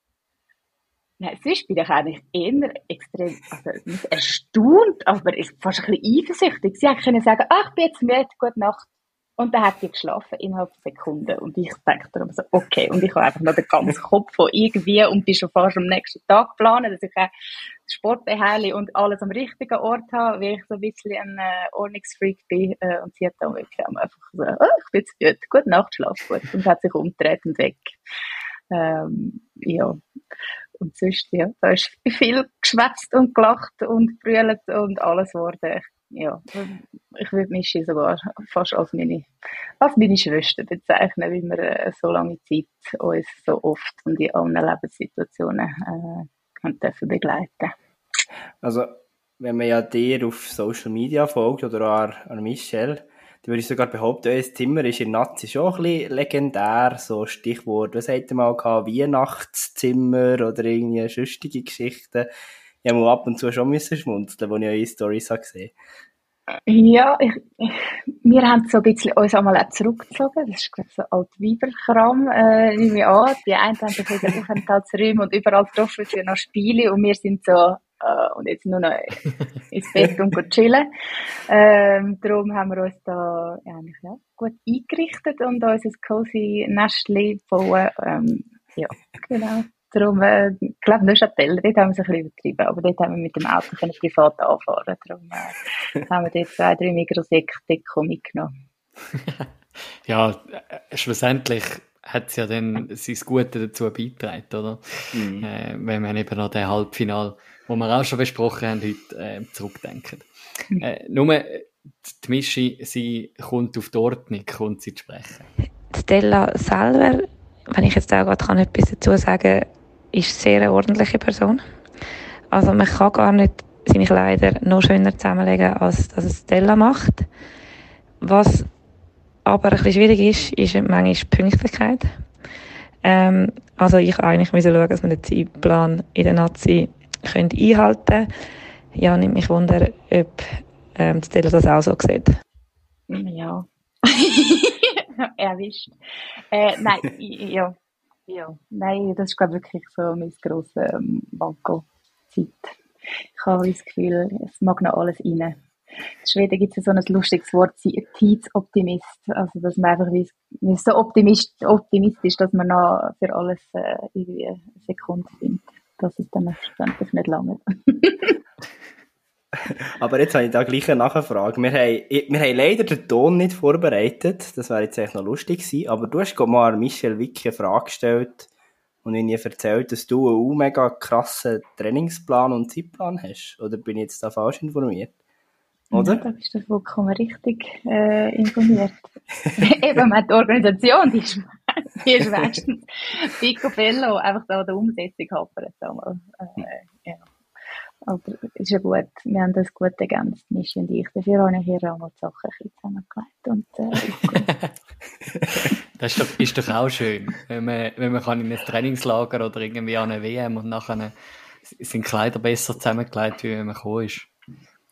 S4: Nein, sonst bin ich eigentlich eher extrem, also nicht erstaunt, aber ich fast ein bisschen eifersüchtig. Sie können sagen, ach, ich bin jetzt müde, gute Nacht. Und dann hat sie geschlafen innerhalb von Sekunden. Und ich denke darum so, okay. Und ich habe einfach noch den ganzen Kopf von irgendwie und bin schon fast am nächsten Tag planen, dass ich auch Sportbeheile und alles am richtigen Ort habe, weil ich so ein bisschen ein äh, Ordnungsfreak bin. Äh, und sie hat dann wirklich einfach so, oh, ich bin jetzt müde, gute Nacht, schlaf gut. Und hat sich umgedreht und weg. Ähm, ja. Und sonst, ja, da ist viel geschwätzt und gelacht und brüllt und alles wurde. Ja, ich würde mich sogar fast als meine, als meine Schwester bezeichnen, weil wir äh, so lange Zeit uns so oft und in allen Lebenssituationen äh, dürfen begleiten.
S3: Also, wenn man ja dir auf Social Media folgt oder auch an Michelle, dann würde ich sogar behaupten, euer Zimmer ist in Nazi schon ein bisschen legendär, so Stichwort, was habt ihr mal gehabt, Weihnachtszimmer oder irgendwie sonstige Geschichten. Ich habe ab und zu schon müssen schmunzeln, als ich eure Storys gesehen
S4: ja, ich, wir haben so ein bisschen uns einmal zurückgezogen. Das ist, so alt Weiberkram, äh, nehme ich an. Die einen haben sich in den Aufenthaltsräumen und überall getroffen für noch Spiele und wir sind so, äh, und jetzt nur noch ins Bett und chillen. Ähm, darum haben wir uns da eigentlich ja, gut eingerichtet und uns ein cozy Nestchen bauen. Ähm, ja, genau. Darum, äh, ich glaube, Neuchâtel, dort haben wir es ein bisschen übertrieben, aber dort haben wir mit dem Auto können privat anfahren Darum äh, haben wir dort zwei, drei Mikrosek-Deko mitgenommen.
S2: ja, äh, schlussendlich hat es ja dann sein Gute dazu beigetragen, oder? Mhm. Äh, wenn man eben an den Halbfinal, wo wir auch schon besprochen haben, heute äh, zurückdenken. Mhm. Äh, nur die Mischi, sie kommt auf die Ordnung, kommt sie zu sprechen.
S5: Stella selber, wenn ich jetzt auch gerade etwas dazu sagen kann, ist eine sehr ordentliche Person. Also man kann gar nicht seine Kleider noch schöner zusammenlegen, als dass es Stella macht. Was aber ein bisschen schwierig ist, ist manchmal die Pünktlichkeit. Ähm, also ich eigentlich müssen schauen, dass wir den Zeitplan in der Nazi können einhalten können. Ja, nimmt mich wunder, ob ähm, Stella das auch so sieht.
S4: Ja. Erwischt. Äh, nein, ja. Ja. Nein, das ist glaube ich wirklich so mein grosses ähm, Manko. Zeit. Ich habe das Gefühl, es mag noch alles rein. In Schweden gibt es so ein lustiges Wort, Zeitsoptimist. Also, dass man einfach wie, so optimist, optimistisch, dass man noch für alles äh, irgendwie eine Sekunde findet. Das ist dann verständlich nicht lange.
S3: Aber jetzt habe ich da gleich eine Nachfrage. Wir haben, wir haben leider den Ton nicht vorbereitet. Das wäre jetzt echt noch lustig gewesen. Aber du hast mal Michel Wick eine Frage gestellt und ihnen erzählt, dass du einen mega krassen Trainingsplan und Zeitplan hast. Oder bin ich jetzt da falsch informiert? Oder?
S4: Ja, da bist du vollkommen richtig äh, informiert. Eben, die Organisation, die ist, die ist meistens picobello, einfach da der Umsetzung hapert. Äh, ja. Aber ist ja gut, wir haben das gut ergänzt, Michi und ich. Dafür habe ich hier auch mal die Sachen ein zusammengelegt. Und,
S2: äh, das ist doch, ist doch auch schön, wenn man, wenn man kann in ein Trainingslager oder irgendwie an eine WM und nachher sind Kleider besser zusammengelegt, wie wenn man gekommen ist.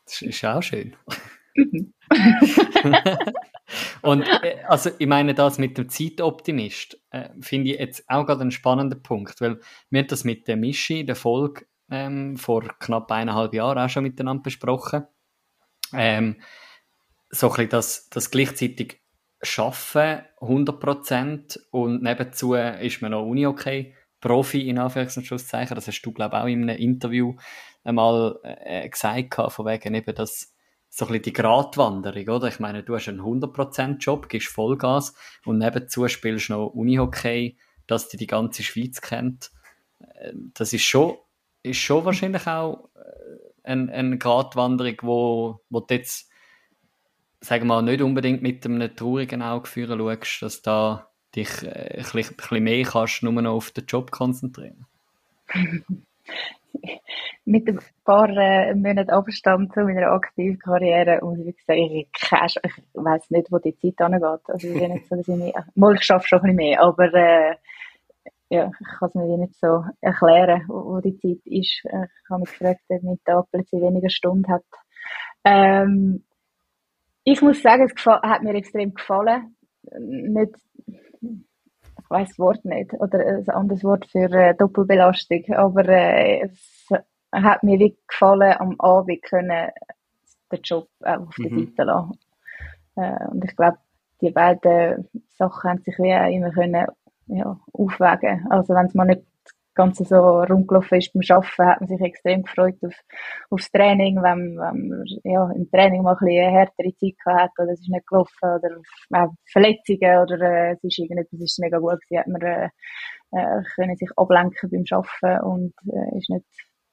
S2: Das ist auch schön. Mhm. und äh, also ich meine das mit dem Zeitoptimist äh, finde ich jetzt auch gerade einen spannenden Punkt, weil wir das mit der Mischi, der Folge ähm, vor knapp eineinhalb Jahren auch schon miteinander besprochen. Ähm, so ein bisschen das, das gleichzeitig Schaffen 100% und nebenzu ist man noch Uni okay. Profi in Anführungszeichen, das hast du glaube ich auch in einem Interview einmal äh, gesagt von wegen eben das so ein bisschen die Gratwanderung, oder? Ich meine, du hast einen 100% Job, gibst Vollgas und nebenzu spielst du noch Unihockey, dass die die ganze Schweiz kennt. Äh, das ist schon, ist schon wahrscheinlich auch äh, eine, eine Gratwanderung, wo, wo du jetzt, sagen wir mal, nicht unbedingt mit einem traurigen Auge führen schaust, dass da dich äh, ein, bisschen, ein bisschen mehr kannst, nur noch auf den Job konzentrieren.
S4: mit ein paar äh, Monaten Abstand zu meiner aktiven Karriere und ich sagen, ich, ich weiss nicht, wo die Zeit angeht. Also ich nicht so, dass ich mehr, mal ich arbeite schon ein bisschen mehr, aber äh, ja, ich kann es mir nicht so erklären, wo, wo die Zeit ist. Ich habe mich gefragt, ob mein Tag plötzlich weniger Stunden hat. Ähm, ich muss sagen, es hat mir extrem gefallen. Nicht, ich weiß das Wort nicht, oder ein anderes Wort für äh, Doppelbelastung, aber äh, es hat mir wirklich gefallen, am Abend können den Job auf der mhm. Seite lassen. Äh, und ich glaube, die beiden Sachen haben sich wie immer können, ja, aufwägen. Also wenn es mal nicht Ganze so rundgelaufen ist beim Arbeiten, hat man sich extrem gefreut auf, aufs Training, wenn, wenn man ja, im Training mal ein bisschen härtere Zeit hat oder es ist nicht gelaufen oder äh, Verletzungen oder äh, es ist irgendetwas ist mega gut gewesen, hat man äh, äh, können sich ablenken beim Arbeiten und äh, ist nicht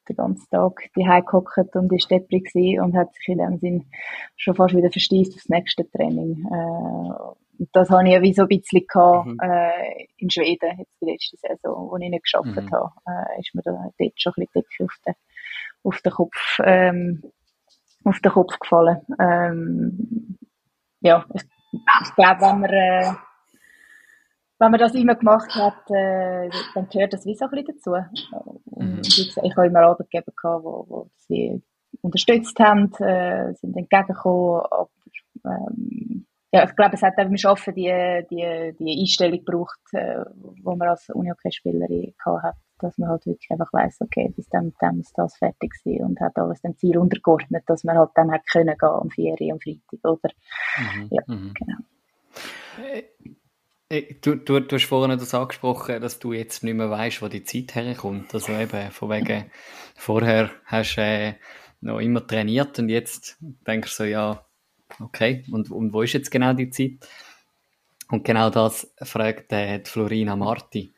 S4: den ganzen Tag die gehockt und ist depprig und hat sich in dem Sinn schon fast wieder versteift aufs nächste Training. Äh, das habe ich ja wie so ein bisschen gehabt, mhm. äh, in Schweden, jetzt die letzte Saison, wo ich nicht geschafft mhm. habe, äh, ist mir da dort schon ein bisschen dick auf den, auf den Kopf, ähm, auf den Kopf gefallen. Ähm, ja, ich, ich glaube, wenn man, äh, wenn man das immer gemacht hat, äh, dann gehört das wie so ein bisschen dazu. Und mhm. ich, ich habe immer Arbeitgeber gehabt, wo, wo sie unterstützt haben, äh, sind entgegengekommen, aber ähm, ja, ich glaube, es hat eben Arbeiten die, die, die Einstellung gebraucht, äh, wo man als Unihockey-Spielerin hat, dass man halt wirklich einfach weiss, okay, bis dann, dann muss das fertig sein und hat alles dem Ziel untergeordnet, dass man halt dann hat können gehen am Ferien, am Freitag, oder? Mhm, ja, mhm. genau.
S2: Du, du, du hast vorhin das angesprochen, dass du jetzt nicht mehr weißt, wo die Zeit herkommt. Also eben, von wegen, vorher hast du äh, noch immer trainiert und jetzt denkst du so, ja, Okay, und, und wo ist jetzt genau die Zeit? Und genau das fragt äh, Florina Marti.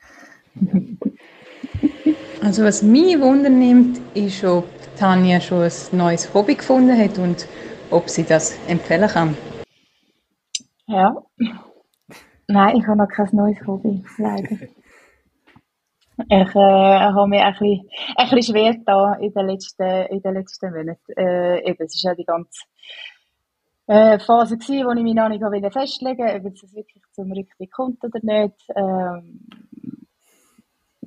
S6: Also was mich wundern nimmt, ist, ob Tanja schon ein neues Hobby gefunden hat und ob sie das empfehlen kann.
S4: Ja. Nein, ich habe noch kein neues Hobby, leider. Ich äh, habe mir ein bisschen, ein bisschen schwer da in den letzten, in den letzten Monaten. Äh, eben, es ist ja die ganze äh, Phase gewesen, wo ich mich noch nicht festlegen wollte, ob es wirklich zum richtigen kommt oder nicht. Ähm,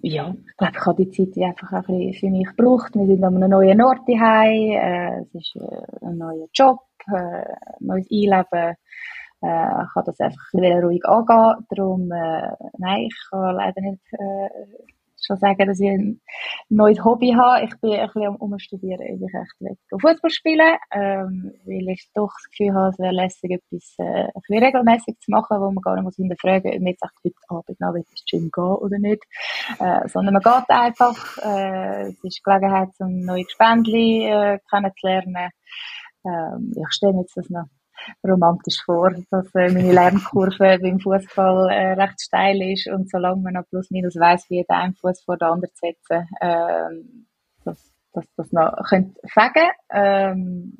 S4: ja, ich glaube, ich habe die Zeit einfach ein bisschen für mich gebraucht. Wir sind an einem neuen Ort daheim, äh, es ist äh, ein neuer Job, äh, ein neues Einleben. Äh, ich kann das einfach ein bisschen ruhig angehen. Darum, äh, nein, ich kann leider nicht äh, schon sagen, dass ich ein neues Hobby habe. Ich bin ein bisschen am Umstudieren, ob ich echt will Fußball spielen ähm, weil ich doch das Gefühl habe, es wäre lässig, etwas äh, ein bisschen regelmäßig zu machen, wo man gar nicht muss hinterfragen ob man jetzt heute Abend noch ins Gym gehen oder nicht, äh, sondern man geht einfach. Äh, es ist Gelegenheit, um neue Gespendli äh, kennenzulernen. Ähm, ich stelle jetzt das noch romantisch vor, dass äh, meine Lernkurve beim Fußball äh, recht steil ist und solange man noch plus minus weiß, wie der einen Fuß vor der anderen setzen, äh, dass, dass das noch könnte fegen. Ähm,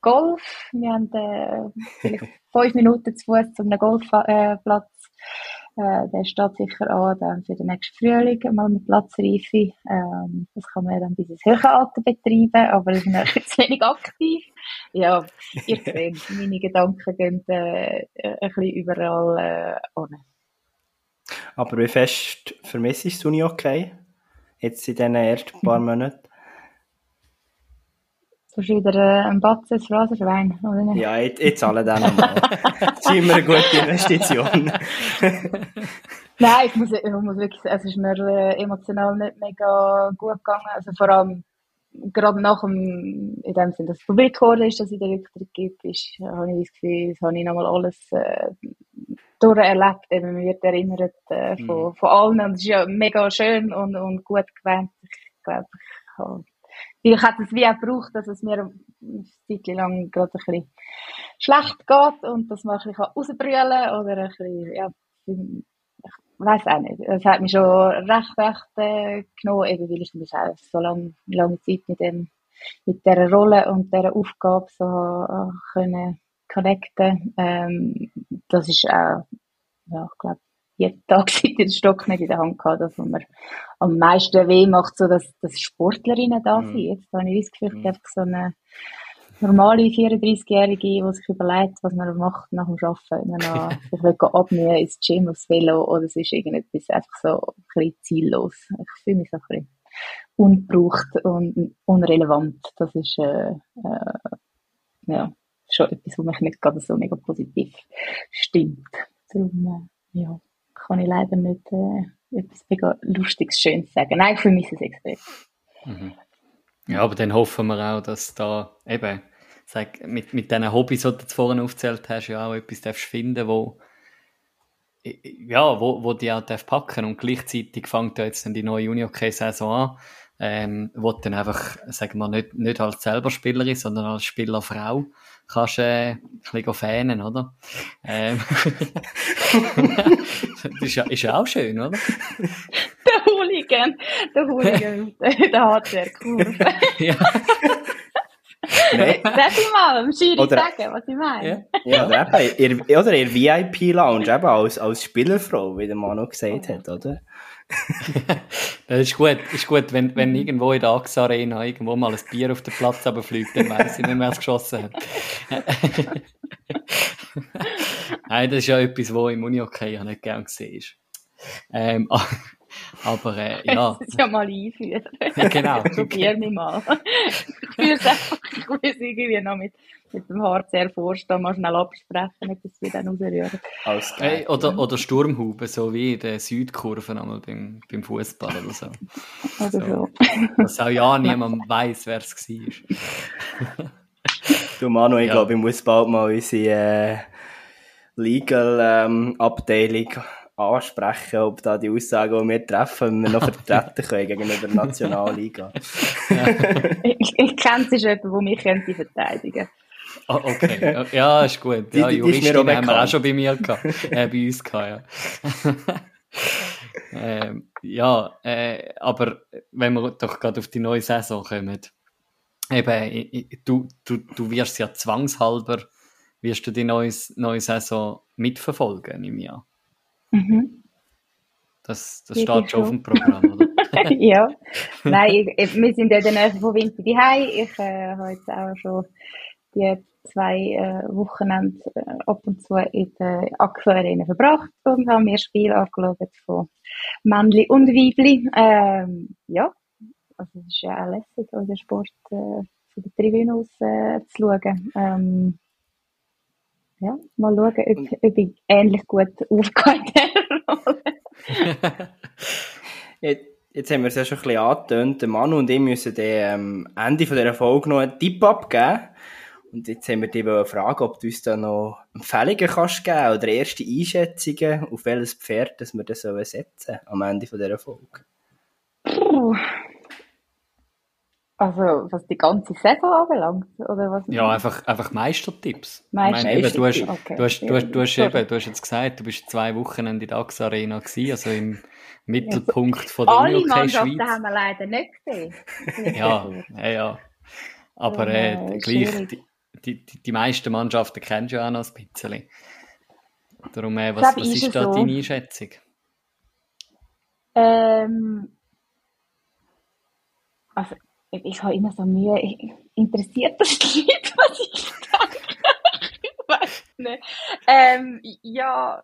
S4: Golf, wir haben äh, vielleicht fünf Minuten zu Fuß zu einem Golfplatz. Äh, der steht sicher an dann für den nächsten Frühling mal mit Platzreife. Ähm, das kann man dann bis ins höhere Alter betreiben, aber ist noch jetzt wenig aktiv. Ja, ihr seht, meine Gedanken gehen äh, ein bisschen überall äh, ohne.
S3: Aber wie fest vermisst du okay? Jetzt in diesen ersten paar Monaten?
S4: Hast wieder äh, ein Batzen ins Phrasenschwein, oder nicht?
S3: Ja, ich, ich zahle den nochmal. das ist immer eine gute Investition.
S4: Nein, ich muss, ich muss wirklich sagen, es ist mir äh, emotional nicht mega gut gegangen. Also vor allem gerade nach dem, in dem Sinne, dass es publik geworden ist, dass es den Rücktritt gibt, ist, habe ich das Gefühl, das habe ich nochmal alles äh, durcherlebt. Eben, man wird erinnert äh, von, mhm. von allen und es ist ja mega schön und, und gut gewählt. Ich glaube, ich habe ich hätte es wie auch gebraucht, dass es mir eine Zeit lang gerade ein bisschen schlecht geht und dass man ein bisschen rausbrüllen kann oder ein bisschen, ja, ich weiß auch nicht. Es hat mich schon recht, recht äh, genommen, eben weil ich mich auch so lange, lange Zeit mit dem, mit dieser Rolle und dieser Aufgabe so äh, können connecten. Ähm, das ist auch, ja, ich glaube, jeden Tag seit den Stock nicht in der Hand gehabt, das, was mir am meisten weh macht, so dass, dass Sportlerinnen da mhm. sind. Jetzt habe ich das Gefühl, ich einfach so eine normale 34-Jährige, die sich überlegt, was man macht nach dem Arbeiten. Man noch, ich will abnehmen ins Gym, aufs Velo, oder es ist irgendetwas einfach so ein bisschen ziellos. Ich fühle mich so ein bisschen ungebraucht und unrelevant. Das ist, äh, äh, ja, schon etwas, was mich nicht gerade so mega positiv stimmt. Darum, äh, ja kann ich leider nicht äh, etwas mega Lustiges, Schönes sagen. Nein, für mich ist es extrem.
S2: Mhm. Ja, aber dann hoffen wir auch, dass da eben, sag, mit, mit diesen Hobbys, die du vorhin aufgezählt hast, ja auch etwas finden, wo ja, wo, wo die auch darf packen und gleichzeitig fängt ja jetzt dann die neue Junior-Saison an, ähm, wo du dann einfach, sagen wir, nicht, nicht als selber Spielerin, sondern als Spielerfrau kannst äh, ein bisschen fanen, oder? Ähm, das ist ja, ist ja auch schön, oder?
S4: Der Hooligan, der Hooligan, der HCR-Kurve. ja. Nein. Darf ich mal dem Schiri oder, sagen, was ich meine?
S3: Ja, oder eben, ihr, oder ihr VIP-Lounge, eben als, als Spielerfrau, wie der Manu gesagt hat, oder?
S2: das ist gut, ist gut wenn, wenn irgendwo in der AXA Arena irgendwo mal ein Bier auf den Platz fliegt, dann weiss ich nicht, wer es geschossen hat. Nein, das ist ja etwas, was im Uni-Hockey ja nicht gern gesehen ist. Ähm, aber äh, ja.
S4: Das ist ja mal einführen.
S2: genau.
S4: Probier mich mal. Ich fühle es einfach, ich will es irgendwie noch mit mit dem HCR vorstehen, mal schnell absprechen, ob das wieder rausrühren.
S2: Hey, oder, oder Sturmhuben, so wie in der Südkurve einmal beim, beim Fußball oder so.
S4: Oder so. so.
S2: Dass auch ja niemand weiß, wer es war.
S3: du Manu, ich ja. glaube, ich muss bald mal unsere äh, Legal-Abteilung ähm, ansprechen, ob da die Aussagen, die wir treffen, wir noch vertreten können gegenüber der Nationalliga.
S4: ich ich kenne es ist jemand, der mich könnte verteidigen
S2: Oh, okay, ja, ist gut. Ja, die, haben wir auch schon bei mir gehabt, äh, bei uns gehabt, ja. ähm, ja, äh, aber wenn wir doch gerade auf die neue Saison kommen, eben, du, du, du wirst ja zwangshalber, wirst du die neue, neue Saison mitverfolgen, ich an. Mhm. Das, das steht schon auf dem Programm, oder?
S4: ja. Nein, ich, wir sind ja dann von Winter daheim. Ich äh, habe jetzt auch schon die zwei äh, Wochenende äh, ab und zu in der AXA Arena verbracht und haben mir Spiel angeschaut von Männli und Weibli. Ähm, ja, also es ist ja auch lässig, den Sport äh, von der Tribüne aus äh, zu schauen. Ähm, ja, mal schauen, ob, ob ich ähnlich gut aufgehe in dieser
S3: Rolle. jetzt, jetzt haben wir es ja schon ein bisschen angetönt. Der Manu und ich müssen dem ähm, Ende von dieser Folge noch einen Tipp abgeben. Und jetzt haben wir dich fragen, ob du uns da noch Empfehlungen kannst geben oder erste Einschätzungen, auf welches Pferd dass wir das setzen am Ende von dieser Folge.
S4: Also, was die ganze Saison anbelangt? Oder was
S2: ja, einfach, einfach Meistertipps. Meistertipps. du, hast, okay. du, hast, du, hast, du, hast eben, du hast jetzt gesagt, du bist zwei Wochen in der DAX Arena gewesen, also im Mittelpunkt von der
S4: Alle Mannschaften Schweiz. haben wir leider nicht gesehen.
S2: ja, ja, ja. Aber äh, gleich, die, die, die, die meisten Mannschaften kennst du ja auch noch ein bisschen. Darum, äh, was, was ist, ist da so. deine Einschätzung?
S4: Ähm, also, ich habe immer so Mühe, interessiert das Leute, was ich denke? ich weiß nicht. Ähm, ja,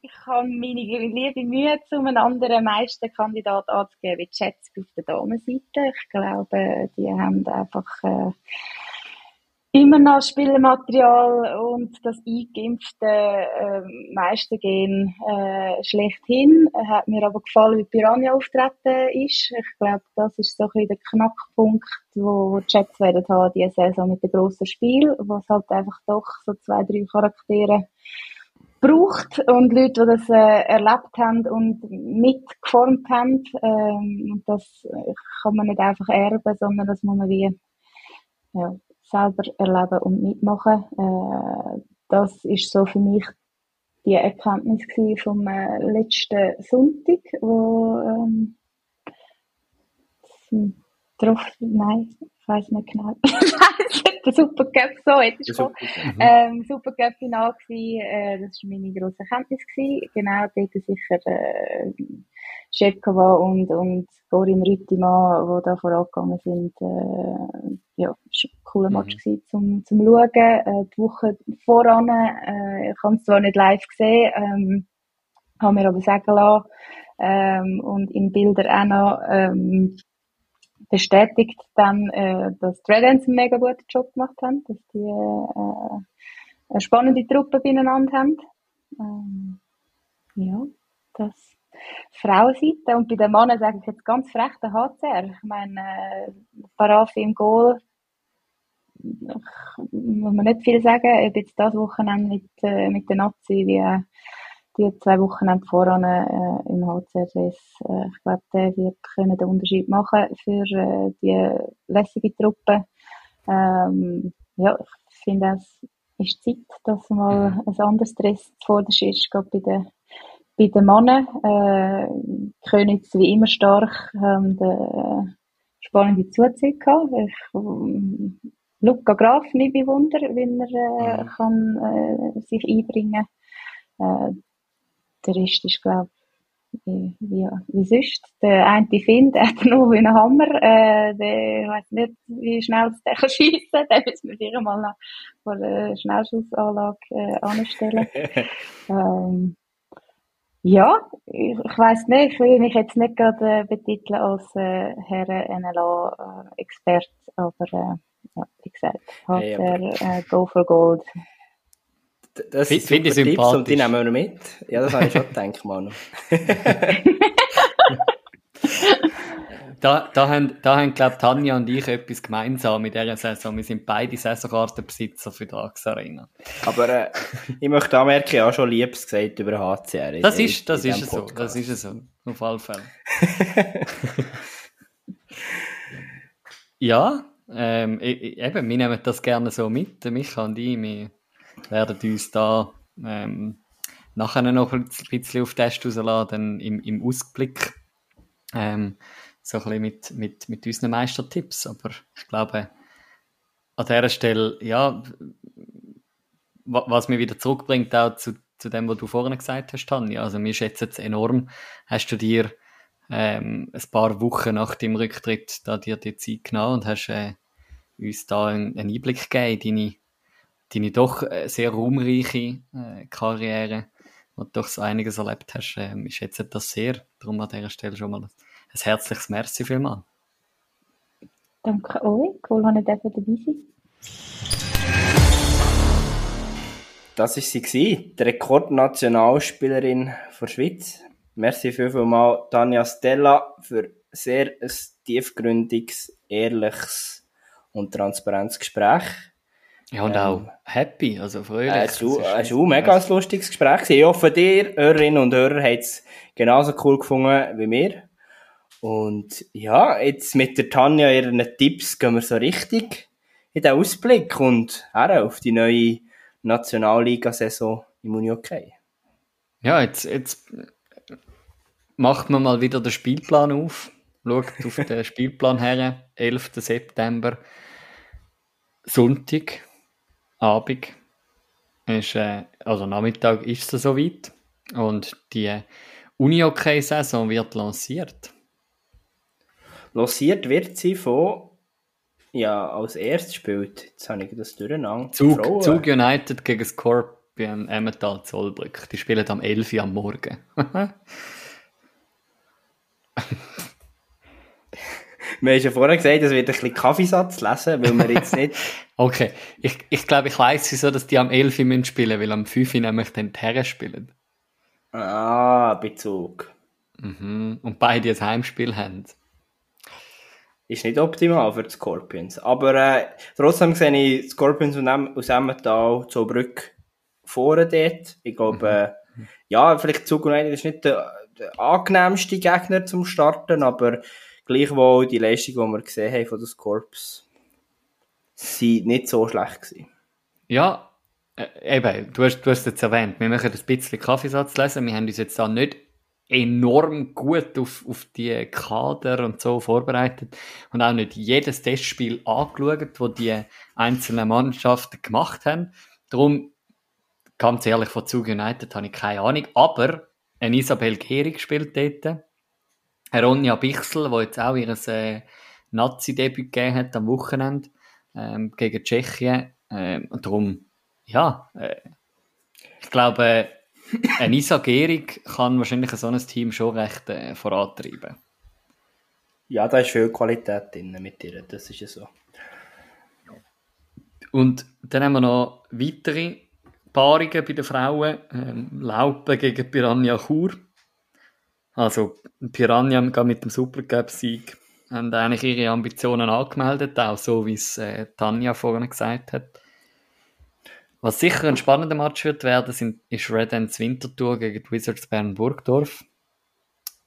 S4: ich habe meine liebe Mühe, um einen anderen Meisterkandidat anzugeben, wie die Schätze auf der Damenseite. Ich glaube, die haben einfach äh, immer noch Spielmaterial und das eingeimpfte äh, Meistergehen äh, schlechthin. Hat mir aber gefallen, wie Piranha auftreten ist. Ich glaube, das ist so ein bisschen der Knackpunkt, wo die Jets werden haben, diese Saison mit dem grossen Spiel, was halt einfach doch so zwei, drei Charaktere braucht und Leute, die das äh, erlebt haben und mitgeformt haben. Ähm, und das kann man nicht einfach erben, sondern das muss man wie ja, selber erleben und mitmachen. Äh, das ist so für mich die Erkenntnis vom äh, letzten Sonntag, wo ähm, drauf, nein, ich weiß nicht genau. der Supercup so, jetzt ist schon ähm, Supercup Final gewesen, äh, das war meine grosse Erkenntnis gewesen. Genau, dort sicher äh, Schepkova und, und Gorin Rüttimann, die da vorangegangen sind, äh, ja, es war ein cooler Match mhm. gewesen, zum, zum Schauen. Äh, die Woche voran, äh, ich habe es zwar nicht live gesehen, ähm, habe mir aber sagen lassen, ähm, und in Bildern auch noch, ähm, bestätigt dann, äh, dass die Red Ends einen mega guten Job gemacht haben, dass die äh, eine spannende Truppe beieinander haben. Ähm, ja, das Frauenseite. Und bei den Männern sage ich jetzt ganz frech, der HCR. Ich meine, äh, Parafi im Goal, muss man nicht viel sagen, ob jetzt das Wochenende mit, äh, mit der Nazi wie äh, die zwei Wochenende voran äh, im HCRS. Äh, ich glaube, der wird können den Unterschied machen für äh, die lässige Truppe. Ähm, ja, ich finde, es ist Zeit, dass mal mhm. ein anderes Stress zuvorderst ist, gerade bei den bei den Männern, äh, Königs wie immer stark, haben äh, spannende Zuzüge gehabt. Ich, äh, Luca Graf nicht bewundern, wie er äh, mhm. kann, äh, sich einbringen äh, Der Rest ist, glaube wie, wie, wie sonst. Der eine Finn, der hat noch wie einen Hammer, äh, der weiß nicht, wie schnell der kann schiessen, den müssen wir sicher mal noch vor der Schnellschussanlage äh, anstellen. ähm, ja, ich, ich weiß nicht, ich will mich jetzt nicht gerade äh, betiteln als äh, Herren NLA-Experte, äh, aber äh, ja, wie gesagt, hat hey, der äh, Go for Gold.
S3: Das sind super Tipps und die nehmen wir mit. Ja, das habe ich schon gedacht, Manu.
S2: da, da haben, da haben glaube ich, Tanja und ich etwas gemeinsam in dieser Saison. Wir sind beide Saisonkartenbesitzer für die AX Arena.
S3: Aber äh, ich möchte anmerken, ich habe schon Liebes gesagt über HCR.
S2: Das ist, das ist so. Das ist so. Auf alle Fälle. ja, ähm, eben, wir nehmen das gerne so mit. Micha und ich, wir werden uns da ähm, nachher noch ein bisschen auf Test rausladen im, im Ausblick. Ähm, so ein bisschen mit, mit, mit unseren Meistertipps. Aber ich glaube, an dieser Stelle, ja, was mich wieder zurückbringt auch zu, zu dem, was du vorhin gesagt hast, Tanja. Also mir schätzt es enorm. Hast du dir ähm, ein paar Wochen nach dem Rücktritt da dir die Zeit genommen und hast äh, uns da einen, einen Einblick gegeben in deine, deine doch äh, sehr ruhmreiche äh, Karriere, wo du doch so einiges erlebt hast. Äh, ich schätze das sehr. Darum an dieser Stelle schon mal ein, herzliches Merci vielmals.
S4: Danke euch, cool, dass ich dabei sein
S3: Das war sie, die Rekordnationalspielerin der Schweiz. Merci vielmals, Tanja Stella, für sehr ein tiefgründiges, ehrliches und transparentes Gespräch.
S2: Ja, und ähm, auch happy, also fröhlich.
S3: Es war ein mega lustiges Gespräch. Ich hoffe, dir, Hörerinnen und Hörer, hat es genauso cool gefunden wie wir. Und ja, jetzt mit der Tanja ihren Tipps gehen wir so richtig in den Ausblick und auch auf die neue Nationalliga-Saison im Unihockey.
S2: Ja, jetzt, jetzt macht man mal wieder den Spielplan auf, schaut auf den Spielplan her, 11. September, Sonntag, Abend, ist, äh, also Nachmittag ist es soweit und die Unihockey-Saison wird lanciert.
S3: Lanciert wird sie von ja, als erstes spielt, jetzt habe ich das durcheinander.
S2: Zug, Zug United gegen Scorpion Emmental Zollbrück. Die spielen am 11 Uhr am Morgen.
S3: wir haben ja vorher gesagt, es wird ein bisschen Kaffeesatz lesen, weil wir jetzt nicht...
S2: okay, ich, ich glaube, ich weiss wieso, dass die am 11 Uhr spielen weil am 5 Uhr nämlich den Terra spielen.
S3: Ah, Bezug.
S2: Mhm. Und beide ein Heimspiel haben
S3: ist nicht optimal für die Scorpions. Aber äh, trotzdem sehe ich Scorpions aus Emmental zur Brücke vorne dort. Ich glaube, mhm. äh, ja, vielleicht Zug United ist nicht der, der angenehmste Gegner zum Starten, aber gleichwohl die Leistung, die wir gesehen haben von den Scorps, sind nicht so schlecht gewesen.
S2: Ja, äh, eben, du hast, du hast jetzt erwähnt, wir machen ein bisschen Kaffeesatz lesen, wir haben uns jetzt da nicht enorm gut auf, auf die Kader und so vorbereitet und auch nicht jedes Testspiel angeschaut, wo die einzelnen Mannschaften gemacht haben. Darum, ganz ehrlich, von Zug United habe ich keine Ahnung, aber ein Isabel Gehrig spielt dort, eine Ronja Bichsel, die jetzt auch ihr äh, Nazi-Debüt gegeben hat am Wochenende ähm, gegen Tschechien. Ähm, darum, ja, äh, ich glaube, ein Isa Gehrig kann wahrscheinlich so ein Team schon recht äh, vorantreiben.
S3: Ja, da ist viel Qualität drin mit ihr, das ist ja so.
S2: Und dann haben wir noch weitere Paarungen bei den Frauen. Ähm, Laupen gegen Piranha Chur. Also Piranha mit dem Supercup-Sieg haben eigentlich ihre Ambitionen angemeldet, auch so wie es äh, Tanja vorhin gesagt hat. Was sicher ein spannender Match wird werden, sind, ist Red Ends Winterthur gegen Wizards Bern Burgdorf.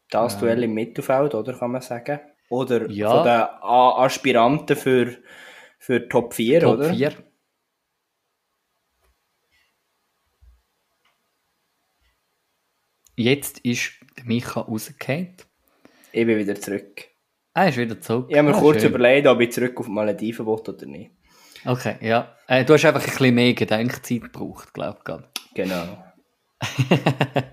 S3: Das ähm, Duell im Mittelfeld, oder kann man sagen? Oder ja. von den Aspiranten für, für Top 4, Top oder? Top 4.
S2: Jetzt ist Micha rausgefallen.
S3: Ich bin wieder zurück.
S2: Er ist wieder zurück.
S3: Ich habe mir ah, kurz schön. überlegt, ob ich zurück auf Malediven will oder nicht.
S2: Okay, ja. Äh, du hast einfach ein bisschen mehr Gedenkzeit gebraucht, glaube ich.
S3: Genau.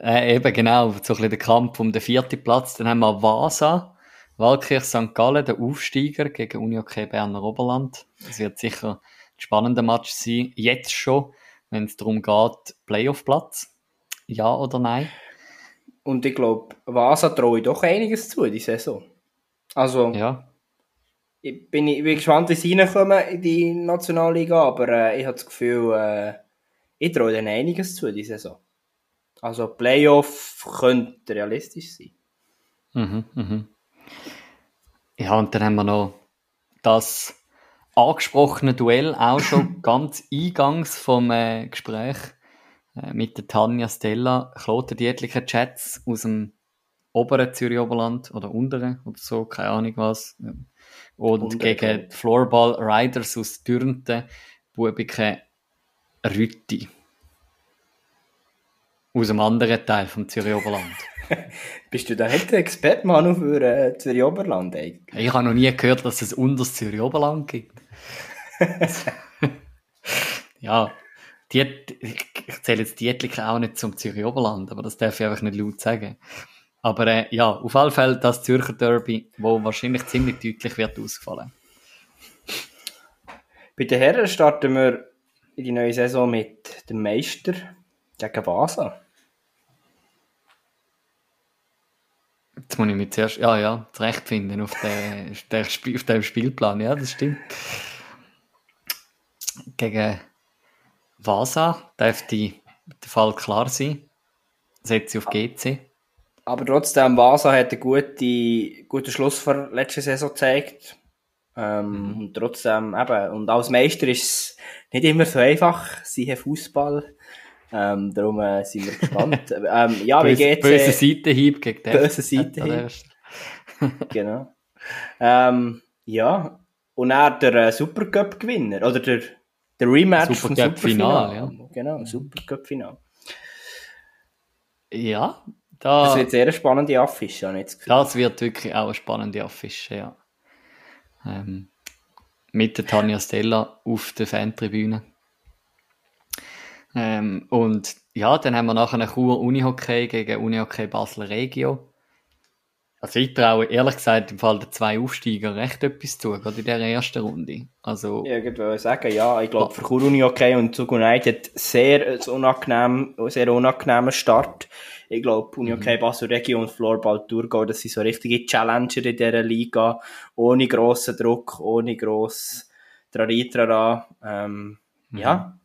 S2: äh, eben genau, so ein bisschen der Kampf um den vierten Platz. Dann haben wir Vasa, Walkirch St. Gallen, der Aufsteiger gegen Unihockey Berner Oberland. Das wird sicher ein spannender Match sein, jetzt schon, wenn es darum geht, Playoff-Platz. Ja oder nein?
S3: Und ich glaube, Vasa traue ich doch einiges zu die Saison. Also,
S2: ja
S3: ich bin, ich bin gespannt, wie sie reinkommen in die Nationalliga, aber äh, ich habe das Gefühl, äh, ich traue ihnen einiges zu diese Saison. Also Playoff könnte realistisch sein.
S2: Mhm, mhm. Ja, und dann haben wir noch das angesprochene Duell auch schon ganz eingangs vom äh, Gespräch mit der Tanja Stella. Kloten die etlichen Chats aus dem oberen Zürich Oberland oder unteren oder so, keine Ahnung was. Und, und gegen die Floorball Riders aus Dürnten, Bubike Rütti. aus einem anderen Teil vom Zürich Oberland.
S3: Bist du da nicht der Experte, Manu, für äh, Zürich Oberland eigentlich?
S2: Ich habe noch nie gehört, dass es unter Zürich Oberland gibt. ja, die, ich zähle jetzt Dietliken auch nicht zum Zürich Oberland, aber das darf ich einfach nicht laut sagen. Aber äh, ja, auf alle Fälle das Zürcher Derby, wo wahrscheinlich ziemlich deutlich wird ausgefallen.
S3: Bei den Herren starten wir in die neue Saison mit dem Meister gegen Basel.
S2: Jetzt muss ich mich zuerst, ja, ja, zurechtfinden auf, der, der auf dem Spielplan, ja, das stimmt. Gegen Vasa dürfte der Fall klar sein. Setze auf GC.
S3: Aber trotzdem, Vasa hat einen guten, guten Schluss vor letzter Saison gezeigt. Ähm, mhm. Und trotzdem, eben, und als Meister ist es nicht immer so einfach, sie haben Fußball. Ähm, darum äh, sind wir gespannt. ähm, ja, wie geht's?
S2: Böse äh, Seitenhieb gegen den.
S3: Böse Seitenhieb. genau. Ähm, ja. Und er der äh, Supercup-Gewinner, oder der, der Rematch
S2: Super vom Superfinal. Ja.
S3: Genau, Supercup-Final.
S2: Ja, da,
S3: das wird sehr eine spannende Affische, habe ich
S2: jetzt Das wird wirklich auch eine spannende Affische, ja. Ähm, mit der Tanja Stella auf der Fantribüne. Ähm, und ja, dann haben wir nachher einen Chur Unihockey gegen Unihockey Basel Regio. Also ich traue ehrlich gesagt im Fall der zwei Aufsteiger recht etwas zu, gerade in der ersten Runde. Also,
S3: ja, ich würde sagen, ja, ich glaube für Chur Unihockey und Zug United sehr, unangenehm, sehr unangenehmer Start. Ich glaube, Unihockey mhm. Basel Regio und Floorball Thurgau, das sind so richtige Challenger in dieser Liga, ohne grossen Druck, ohne gross Traritrara. Ähm, mhm. Ja,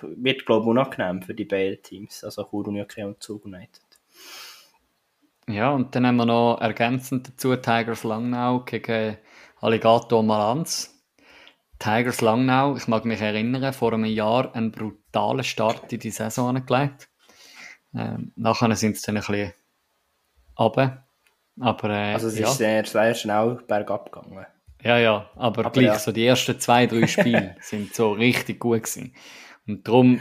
S3: wird, glaube ich, unangenehm für die beiden Teams, also Chur Unihockey und Zug United.
S2: Ja, und dann haben wir noch ergänzend dazu Tigers Langnau gegen Alligator Malanz. Tigers Langnau, ich mag mich erinnern, vor einem Jahr einen brutalen Start in die Saison angelegt. Ähm, nachher sind es dann ein bisschen runter. Aber, äh,
S3: also es
S2: ja.
S3: ist sehr, sehr schnell bergab gegangen.
S2: Ja, ja, aber, aber gleich ja. so die ersten zwei, drei Spiele sind so richtig gut gewesen. Und darum,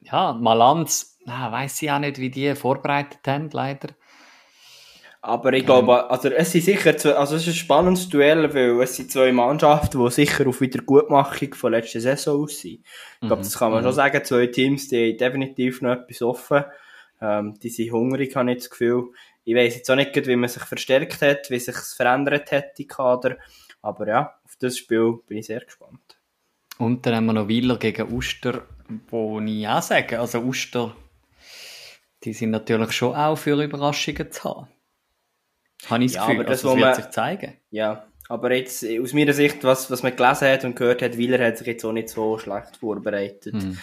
S2: ja, Malanz, na, weiss ich auch nicht, wie die vorbereitet haben, leider.
S3: Aber ich glaube, also es sind sicher zwei, also es ist ein spannendes Duell, weil es sind zwei Mannschaften, die sicher auf Wiedergutmachung von letzter Saison aussehen. Ich glaube, das kann man mhm. schon sagen, zwei Teams, die haben definitiv noch etwas offen. Ähm, die sind hungrig, habe ich das Gefühl. Ich weiss jetzt auch nicht, wie man sich verstärkt hat, wie sich es verändert hat, die Kader. Aber ja, auf das Spiel bin ich sehr gespannt.
S2: Und dann haben wir noch Wieler gegen Uster, wo ich auch sage, also Uster, die sind natürlich schon auch für Überraschungen zu haben. Habe ich das ja, Gefühl, aber das, also, das wird man, sich zeigen.
S3: Ja, aber jetzt aus meiner Sicht, was, was man gelesen hat und gehört hat, Wieler hat sich jetzt auch nicht so schlecht vorbereitet. Hm.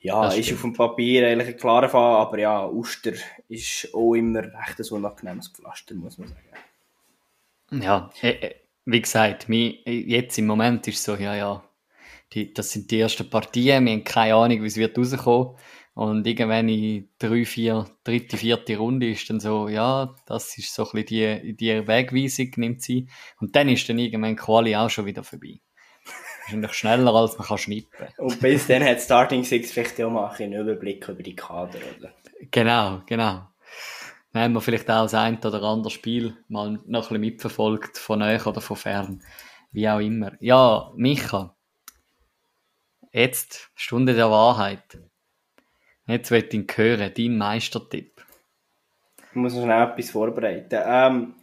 S3: Ja, ist auf dem Papier eigentlich ein klarer Fall, aber ja, Uster ist auch immer recht ein unangenehmes Pflaster, muss man sagen.
S2: Ja, äh, äh, wie gesagt, jetzt im Moment ist es so, ja, ja, die, das sind die ersten Partien, wir haben keine Ahnung, wie es wird rauskommen. Und irgendwann in drei, vier, dritte, vierte Runde ist dann so, ja, das ist so ein bisschen die, die Wegweisung, nimmt sie. Und dann ist dann irgendwann Quali auch schon wieder vorbei. Wahrscheinlich schneller, als man kann schnippen.
S3: Und bis dann hat Starting Six vielleicht auch mal einen Überblick über die Kader, oder?
S2: Genau, genau. Dann haben wir vielleicht auch das ein oder andere Spiel mal noch ein bisschen mitverfolgt, von euch oder von fern. Wie auch immer. Ja, Micha. Jetzt, Stunde der Wahrheit. Jetzt will ich hören, dein Meistertipp.
S3: Ich muss noch schnell etwas vorbereiten. Ähm,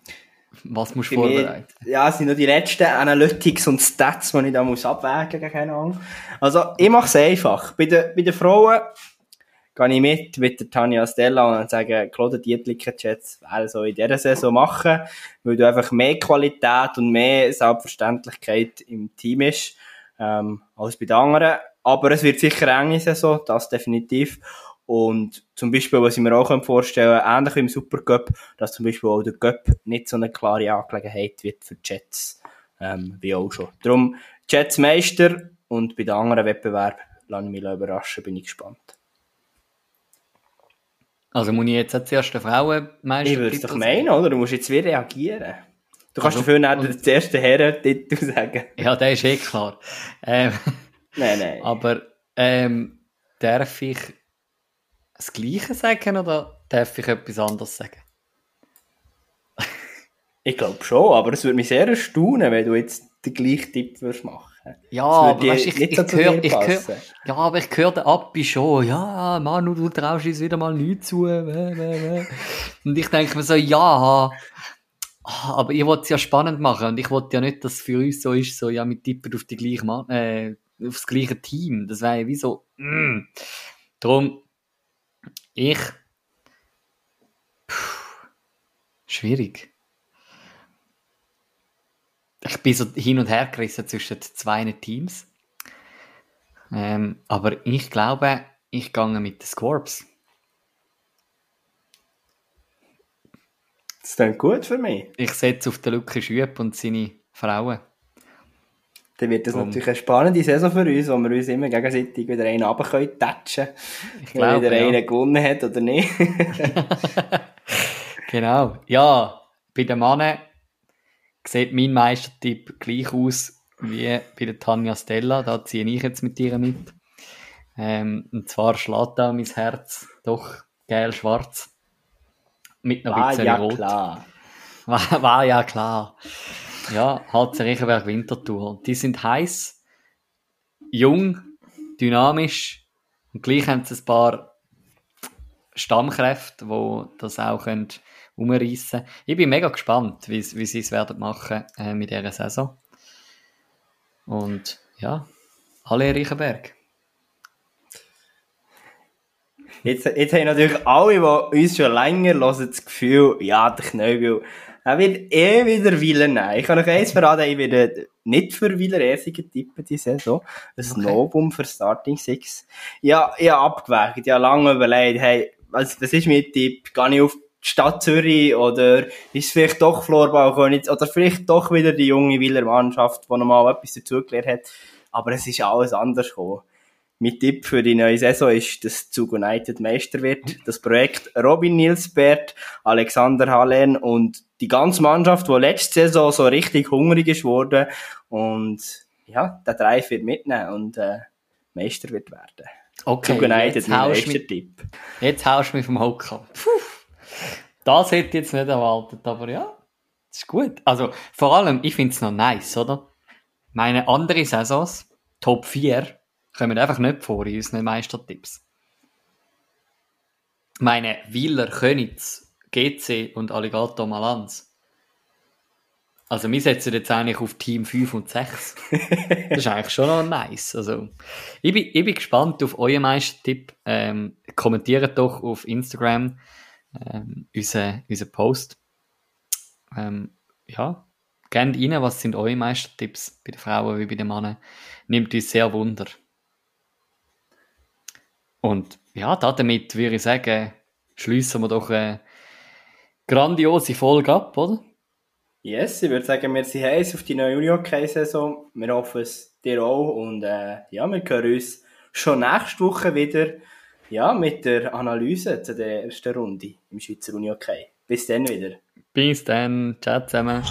S2: Was musst du vorbereiten?
S3: Mich, ja, es sind nur die letzten Analytics und Stats, die ich da muss abwägen muss. Keine Ahnung. Also, ich mache es einfach. Bei den, bei den Frauen gehe ich mit mit der Tanja Stella und sage, Claude Dietliker jetzt wäre so in dieser Saison machen, weil du einfach mehr Qualität und mehr Selbstverständlichkeit im Team ist, ähm, als bei den anderen. Aber es wird sicher eng Saison, das definitiv. Und zum Beispiel, was ich mir auch vorstellen kann, ähnlich wie im Supercup, dass zum Beispiel auch der Cup nicht so eine klare Angelegenheit wird für die Jets, ähm, wie auch schon. Darum Jets Meister und bei den anderen Wettbewerben lasse ich mich überraschen, bin ich gespannt.
S2: Also muss ich jetzt als erste Frauenmeister
S3: Ich würde es doch meinen, oder? Du musst jetzt wieder reagieren. Du kannst also, dafür nicht den ersten Herren-Titel sagen.
S2: Ja, der ist eh klar. Ähm,
S3: Nein, nein.
S2: Aber ähm, darf ich das Gleiche sagen oder darf ich etwas anderes sagen?
S3: Ich glaube schon, aber es würde mich sehr erstaunen, wenn du jetzt den gleichen Tipp würdest machen.
S2: Ja, aber weißt, ich, ich, so höre, ich hör, ja, aber ich höre den Abbi schon, ja, Manu, du traust uns wieder mal nichts zu. Und ich denke mir so, ja, aber ihr wollt es ja spannend machen und ich wollte ja nicht, dass es für uns so ist, so, ja, mit tippen auf die gleiche Mann, äh, aufs gleiche Team. Das wäre ja wie so, mm. Darum, ich, Puh, schwierig ich bin so hin und her gerissen zwischen zwei Teams. Ähm, aber ich glaube, ich gehe mit den Scorps.
S3: Das ist dann gut für mich.
S2: Ich setze auf den Lukas Schüpp und seine Frauen.
S3: Dann wird das um, natürlich eine spannende Saison für uns, wo wir uns immer gegenseitig wieder einen runtertatschen können. Ich glaube, wieder ja. einen gewonnen hat oder nicht.
S2: genau. Ja, bei den Mannen sieht mein Meistertipp gleich aus wie bei der Tanja Stella. Da ziehe ich jetzt mit ihr mit. Ähm, und zwar schlägt da mein Herz doch gel-schwarz. Mit noch ein bisschen ja rot. Klar. War, war ja klar. Ja, HC Riechenberg Wintertour. Die sind heiß, jung, dynamisch und gleich haben sie ein paar Stammkräfte, die das auch können. Ich bin mega gespannt, wie, wie sie es werden machen äh, mit dieser Saison. Und ja, alle Reichenberg.
S3: Jetzt, jetzt haben natürlich alle, die uns schon länger hören, das Gefühl, ja, der Knöbel, er wird eh wieder Wieler nehmen. Ich kann euch eins verraten, ich werde nicht für Wieler Ersigen tippen diese Saison. Ein okay. Novum für Starting Six. Ja, ich habe abgewägt, habe lange überlegt, hey, was, was ist mein Tipp? Gehe ich auf Stadt Zürich oder ist es vielleicht doch Florbaukönig oder vielleicht doch wieder die junge Wieler Mannschaft, die nochmal etwas dazugelernt hat. Aber es ist alles anders gekommen. Mein Tipp für die neue Saison ist, dass Zug United Meister wird. Das Projekt Robin Nilsbert, Alexander Hallen und die ganze Mannschaft, die letzte Saison so richtig hungrig ist worden und ja, der Drive wird mitnehmen und äh, Meister wird werden.
S2: Okay, Zug United, mein erster Tipp. Jetzt haust du mich vom Hocker. Puh. Das hätte ich jetzt nicht erwartet, aber ja, das ist gut. Also, vor allem, ich finde es noch nice, oder? Meine andere Saisons, Top 4, kommen einfach nicht vor in unseren Meistertipps. Meine Wieler, Könitz, GC und Alligator Malanz. Also, wir setzen jetzt eigentlich auf Team 5 und 6. das ist eigentlich schon noch nice. Also, ich bin, ich bin gespannt auf euren Meistertipp. Ähm, kommentiert doch auf Instagram ähm, unseren, unseren Post. Ähm, ja, gerne rein, was sind eure Meistertipps bei den Frauen wie bei den Männern? Nimmt uns sehr Wunder. Und ja, damit würde ich sagen, schließen wir doch eine grandiose Folge ab, oder?
S3: Yes, ich würde sagen, wir sind heiß auf die neue Uni-Hockey-Saison. Wir hoffen es dir auch und äh, ja, wir hören uns schon nächste Woche wieder ja, mit der Analyse zu der ersten Runde im Schweizer Uni okay. Bis dann wieder.
S2: Bis dann. Ciao zusammen.